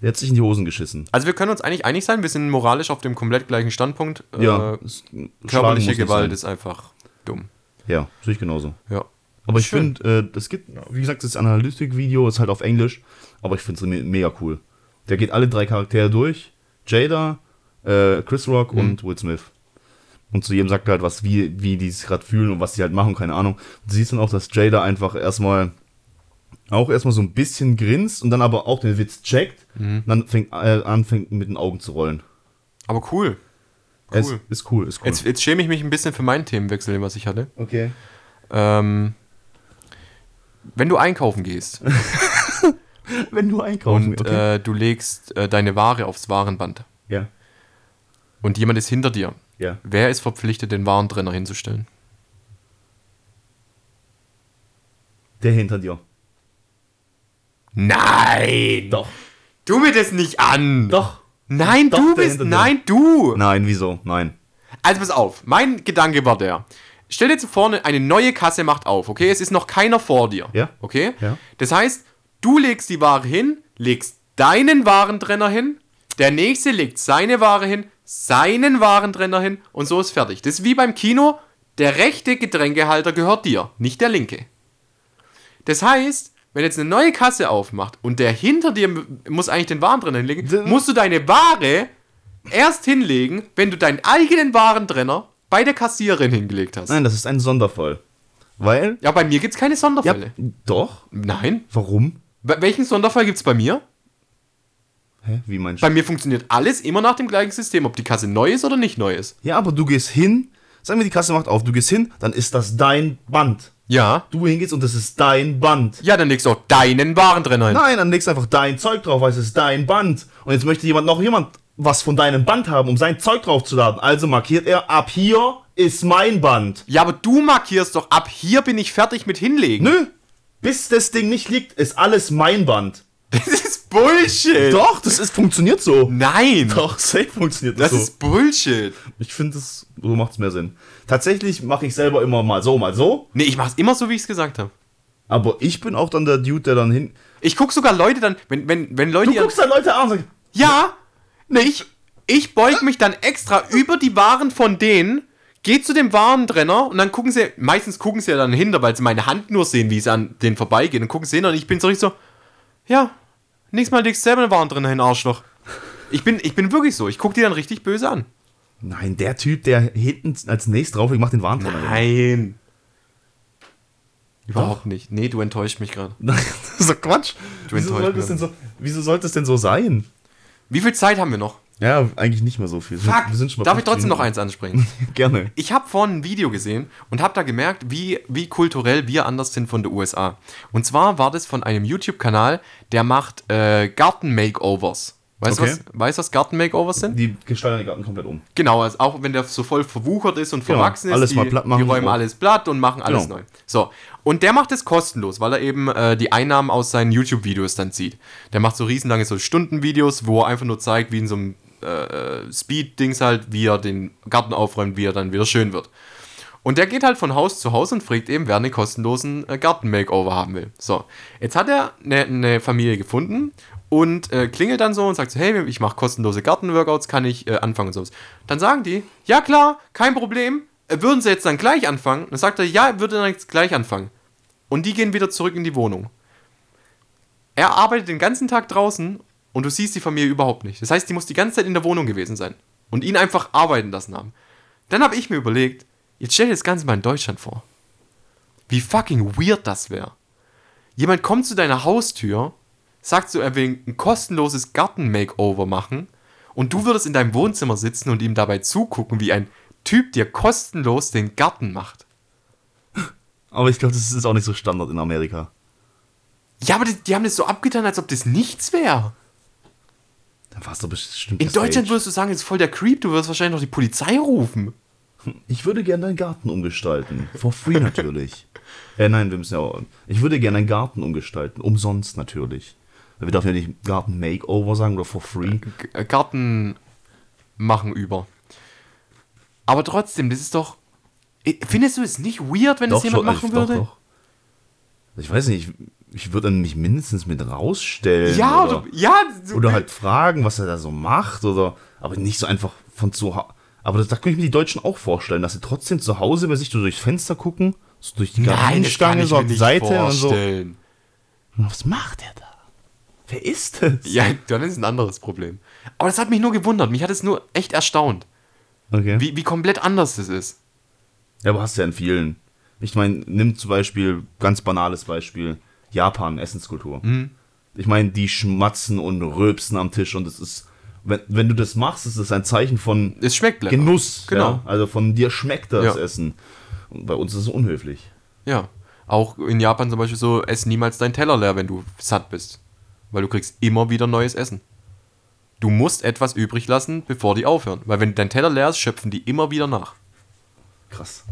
Der hat sich in die Hosen geschissen. Also wir können uns eigentlich einig sein, wir sind moralisch auf dem komplett gleichen Standpunkt. Ja. Äh, es- Schlagen körperliche Gewalt ist einfach dumm. Ja, sehe ich genauso. Ja. Aber ich finde, äh, das gibt, wie gesagt, das Analytik-Video ist halt auf Englisch, aber ich finde es me mega cool. Der geht alle drei Charaktere durch: Jada, äh, Chris Rock Mhm. und Will Smith. Und zu jedem sagt er halt was, wie, wie die sich gerade fühlen und was sie halt machen, keine Ahnung. Du siehst dann auch, dass Jada einfach erstmal auch erstmal so ein bisschen grinst und dann aber auch den Witz checkt Mhm. und dann fängt, äh, anfängt mit den Augen zu rollen. Aber cool. Es Cool. ist cool, ist cool. Jetzt, jetzt schäme ich mich ein bisschen für meinen Themenwechsel, den was ich hatte. okay. Ähm, wenn du einkaufen gehst Wenn du einkaufen und okay. äh, du legst äh, deine Ware aufs Warenband ja, und jemand ist hinter dir, ja. wer ist verpflichtet, den Warentrenner hinzustellen? Der hinter dir. Nein! Doch. Tu mir das nicht an! Doch. Nein, Doch, du bist. Nein, du! Nein, wieso? Nein. Also pass auf, mein Gedanke war der. Stell dir zu vorne, eine neue Kasse macht auf, okay? Es ist noch keiner vor dir. Ja. Okay? Ja. Das heißt, du legst die Ware hin, legst deinen Warentrenner hin, der nächste legt seine Ware hin, seinen Warentrenner hin und so ist fertig. Das ist wie beim Kino, der rechte Getränkehalter gehört dir, nicht der linke. Das heißt, wenn jetzt eine neue Kasse aufmacht und der hinter dir muss eigentlich den Warentrenner hinlegen, D- musst du deine Ware erst hinlegen, wenn du deinen eigenen Warentrenner bei der Kassiererin hingelegt hast. Nein, das ist ein Sonderfall. Weil. Ja, bei mir gibt es keine Ja, Sonderfälle. doch. Nein. Warum? Wel- Welchen Sonderfall gibt es bei mir? Hä? Wie meinst du? Bei mir funktioniert alles immer nach dem gleichen System, ob die Kasse neu ist oder nicht neu ist. Ja, aber du gehst hin. Sagen wir, die Kasse macht auf. Du gehst hin, dann ist das dein Band. Ja. Du hingehst und das ist dein Band. Ja, dann legst du auch deinen Warentrenner hin. Nein, dann legst du einfach dein Zeug drauf, weil es ist dein Band. Und jetzt möchte jemand noch jemand was von deinem Band haben, um sein Zeug draufzuladen. Also markiert er, ab hier ist mein Band. Ja, aber du markierst doch, ab hier bin ich fertig mit hinlegen. Nö, bis das Ding nicht liegt, ist alles mein Band. Das ist Bullshit. Doch, das ist, funktioniert so. Nein. Doch, safe funktioniert das, Das so. ist Bullshit. ich finde, das so macht es mehr Sinn. Tatsächlich mache ich selber immer mal so, mal so. Nee, ich mach's immer so, wie ich es gesagt habe. Aber ich bin auch dann der Dude, der dann hin. Ich guck sogar Leute dann, wenn, wenn, wenn Leute. Du guckst dann Leute an und sagst, ja, nee, ich, ich beug mich dann extra über die Waren von denen, geh zu dem Warentrenner und dann gucken sie, meistens gucken sie ja dann hinter, weil sie meine Hand nur sehen, wie sie an denen vorbeigehen und gucken sie hin und ich bin so richtig so, ja, nächstes Mal legst du selber eine Warentrenner hin, Arschloch. Ich bin, ich bin wirklich so, ich guck die dann richtig böse an. Nein, der Typ, der hinten als nächstes drauf liegt, macht den Warntrenner. Nein. Überhaupt nicht. Nee, du enttäuscht mich gerade. Nein, das ist doch Quatsch. Du Wieso enttäuscht sollte, denn so, wieso sollte es denn so sein? Wie viel Zeit haben wir noch? Ja, eigentlich nicht mehr so viel. Fuck, Wir sind schon bei darf ich 15 trotzdem noch eins ansprechen? Gerne. Ich habe vorhin ein Video gesehen und habe da gemerkt, wie, wie kulturell wir anders sind von den USA. Und zwar war das von einem YouTube-Kanal, der macht äh, Garten-Makeovers. Weißt du, Okay. was, weißt, was Garten-Makeovers sind? Die gestalten den Garten komplett um. Genau, also auch wenn der so voll verwuchert ist und verwachsen ist, alles die, mal platt machen. die räumen alles platt und machen alles Genau. neu. So, und der macht es kostenlos, weil er eben äh, die Einnahmen aus seinen YouTube-Videos dann zieht. Der macht so riesenlange so Stundenvideos, wo er einfach nur zeigt, wie in so einem äh, Speed-Dings halt, wie er den Garten aufräumt, wie er dann wieder schön wird. Und der geht halt von Haus zu Haus und fragt eben, wer einen kostenlosen äh, Garten-Makeover haben will. So, jetzt hat er eine, eine Familie gefunden und äh, klingelt dann so und sagt so, hey, ich mache kostenlose Garten-Workouts, kann ich äh, anfangen und sowas. Dann sagen die, ja klar, kein Problem, äh, würden sie jetzt dann gleich anfangen? Dann sagt er, ja, würde dann jetzt gleich anfangen. Und die gehen wieder zurück in die Wohnung. Er arbeitet den ganzen Tag draußen und du siehst die Familie überhaupt nicht. Das heißt, die muss die ganze Zeit in der Wohnung gewesen sein und ihn einfach arbeiten lassen haben. Dann habe ich mir überlegt, jetzt stell dir das Ganze mal in Deutschland vor. Wie fucking weird das wäre. Jemand kommt zu deiner Haustür, sagt so, er will ein kostenloses Garten-Makeover machen und du würdest in deinem Wohnzimmer sitzen und ihm dabei zugucken, wie ein Typ dir kostenlos den Garten macht. Aber ich glaube, das ist auch nicht so Standard in Amerika. Ja, aber die, die haben das so abgetan, als ob das nichts wäre. Dann war es doch bestimmt. In Deutschland würdest du sagen, ist voll der Creep, du wirst wahrscheinlich noch die Polizei rufen. Ich würde gerne deinen Garten umgestalten. For free natürlich. äh, nein, wir müssen ja auch. Ich würde gerne einen Garten umgestalten. Umsonst natürlich. Wir dürfen ja nicht Garten Makeover sagen oder for free. G äh, Garten machen über. Aber trotzdem, das ist doch. I- Findest du es nicht weird, wenn das jemand schon, machen ich- würde? Doch, doch. Ich weiß nicht, ich, würde dann mich mindestens mit rausstellen. Ja, oder, oder, ja, so- oder halt fragen, was er da so macht. Oder, aber nicht so einfach von zu Hause. Aber das, da könnte ich mir die Deutschen auch vorstellen, dass sie trotzdem zu Hause bei sich so durchs Fenster gucken, so durch die kann Gartenstange, so auf die Seite und so. vorstellen. Was macht er da? Wer ist das? Ja, dann ist ein anderes Problem. Aber das hat mich nur gewundert. Mich hat es nur echt erstaunt, Okay. wie, wie komplett anders das ist. Ja, aber hast du ja in vielen. Ich meine, nimm zum Beispiel, ganz banales Beispiel, Japan, Essenskultur. Mhm. Ich meine, die schmatzen und rülpsen am Tisch und es ist, wenn, wenn du das machst, ist es ein Zeichen von Es schmeckt lecker. Genuss. Genau. Ja? Also von dir schmeckt das Ja. Essen. Und bei uns ist es unhöflich. Ja. Auch in Japan zum Beispiel so, ess niemals deinen Teller leer, wenn du satt bist. Weil du kriegst immer wieder neues Essen. Du musst etwas übrig lassen, bevor die aufhören. Weil wenn dein Teller leer ist, schöpfen die immer wieder nach. Krass.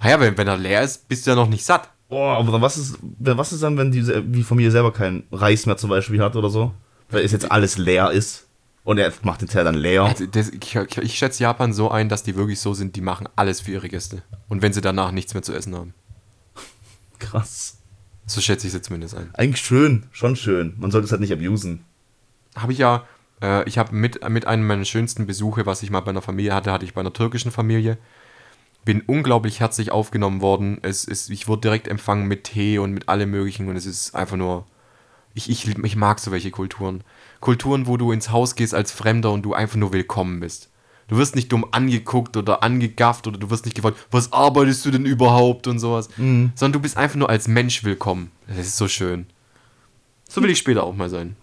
Ah ja, wenn, wenn er leer ist, bist du ja noch nicht satt. Oh, aber was ist, was ist dann, wenn die, die Familie selber keinen Reis mehr zum Beispiel hat oder so? Weil es jetzt alles leer ist und er macht den Teller dann leer. Also das, ich, ich schätze Japan so ein, dass die wirklich so sind, die machen alles für ihre Gäste. Und wenn sie danach nichts mehr zu essen haben. Krass. So schätze ich sie zumindest ein. Eigentlich schön, schon schön. Man sollte es halt nicht abusen. Habe ich ja, äh, ich habe mit, mit einem meiner schönsten Besuche, was ich mal bei einer Familie hatte, hatte ich bei einer türkischen Familie. Bin unglaublich herzlich aufgenommen worden. Es ist, ich wurde direkt empfangen mit Tee und mit allem möglichen und es ist einfach nur. Ich, ich, ich mag so welche Kulturen. Kulturen, wo du ins Haus gehst als Fremder und du einfach nur willkommen bist. Du wirst nicht dumm angeguckt oder angegafft oder du wirst nicht gefragt, was arbeitest du denn überhaupt und sowas. Sondern du bist einfach nur als Mensch willkommen. Das ist so schön. So will ich später auch mal sein.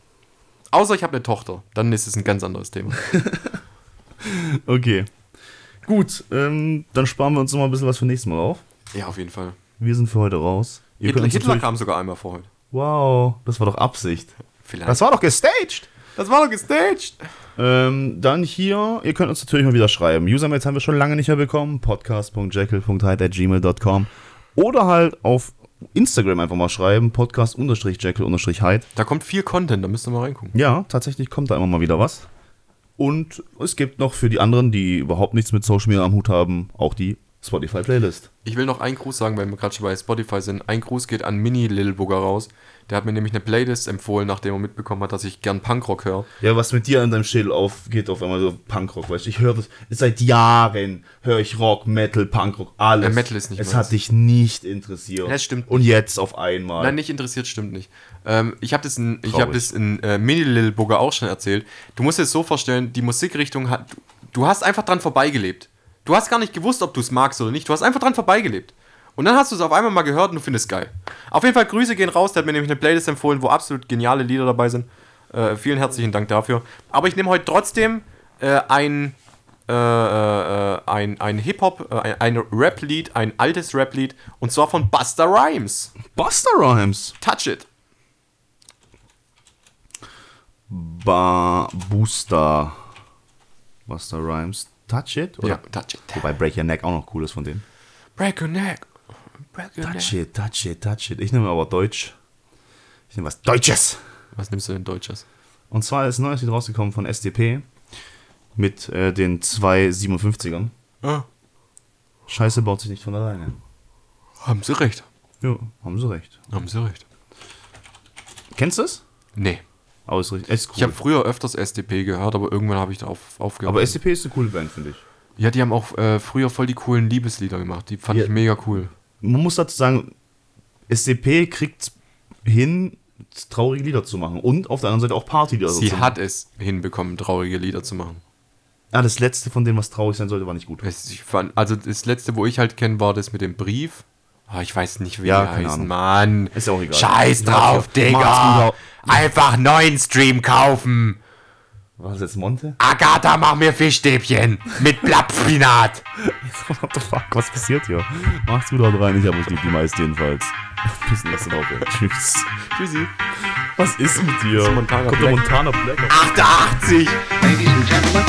Außer ich habe eine Tochter. Dann ist es ein ganz anderes Thema. Okay. Gut, ähm, dann sparen wir uns noch mal ein bisschen was für nächstes Mal auf. Ja, auf jeden Fall. Wir sind für heute raus. Ihr Hitler, Hitler kam sogar einmal vor heute. Wow, das war doch Absicht. Vielleicht. Das war doch gestaged. das war doch gestaged. Ähm, dann hier, ihr könnt uns natürlich mal wieder schreiben. Usermails haben wir schon lange nicht mehr bekommen. podcast.jekyll.hyde.gmail.com Oder halt auf Instagram einfach mal schreiben. Podcast-jekyll-hyde. Da kommt viel Content, da müsst ihr mal reingucken. Ja, tatsächlich kommt da immer mal wieder was. Und es gibt noch für die anderen, die überhaupt nichts mit Social Media am Hut haben, auch die Spotify-Playlist. Ich will noch einen Gruß sagen, weil wir gerade schon bei Spotify sind. Ein Gruß geht an Mini Lilburger raus. Der hat mir nämlich eine Playlist empfohlen, nachdem er mitbekommen hat, dass ich gern Punkrock höre. Ja, was mit dir in deinem Schädel aufgeht, auf einmal so Punkrock, weißt du? Ich höre das, seit Jahren höre ich Rock, Metal, Punkrock, alles. Ja, Metal ist nicht Es meins. hat dich nicht interessiert. Das stimmt Und jetzt auf einmal. Nein, nicht interessiert, stimmt nicht. Ähm, ich habe das in, ich hab das in äh, Mini Lilburger auch schon erzählt. Du musst dir das so vorstellen, die Musikrichtung hat. Du hast einfach dran vorbeigelebt. Du hast gar nicht gewusst, ob du es magst oder nicht. Du hast einfach dran vorbeigelebt. Und dann hast du es auf einmal mal gehört und du findest es geil. Auf jeden Fall Grüße gehen raus. Der hat mir nämlich eine Playlist empfohlen, wo absolut geniale Lieder dabei sind. Äh, vielen herzlichen Dank dafür. Aber ich nehme heute trotzdem äh, ein, äh, äh, ein, ein Hip-Hop, äh, ein, ein Rap-Lied, ein altes Rap-Lied. Und zwar von Busta Rhymes. Buster Rhymes. Touch It. Ba Booster. Buster Rhymes. Touch It? Oder? Ja, Touch It. Wobei Break Your Neck auch noch cool ist von denen. Break your neck. Touch it, touch it, touch it. Ich nehme aber Deutsch. Ich nehme was Deutsches. Was nimmst du denn Deutsches? Und zwar ist ein neues Lied rausgekommen von SDP mit äh, den zwei 57ern. Ah, Scheiße baut sich nicht von alleine. haben sie recht. Ja, haben sie recht. Haben sie recht. Kennst du es? Nee. Aber ist, richtig- ist cool. Ich habe früher öfters SDP gehört, aber irgendwann habe ich darauf aufgehört. aber SDP ist eine coole Band, finde ich. ja, die haben auch äh, früher voll die coolen Liebeslieder gemacht. Die fand Ja. ich mega cool. Man muss dazu sagen, SDP kriegt hin, traurige Lieder zu machen. Und auf der anderen Seite auch Partylieder Sie zu hat es hinbekommen, traurige Lieder zu machen. Ah, das letzte von dem, was traurig sein sollte, war nicht gut. Fand, also das letzte, wo ich halt kenne, war das mit dem Brief. Ah, ich weiß nicht, wie Ja, die keine heißen. Mann. Ist ja auch egal. Scheiß Ja, drauf. Macht's Digga. Einfach neuen Stream kaufen. War das jetzt Monte? Agatha, mach mir Fischstäbchen mit Blattspinat. What the fuck, was passiert hier? Macht's gut haut rein, ich habe euch lieb, die meisten jedenfalls. Bis nächste Woche. Tschüss. Tschüssi. Was ist mit dir? Montana Kommt der Black. Montana Black? 88. Ladies and gentlemen,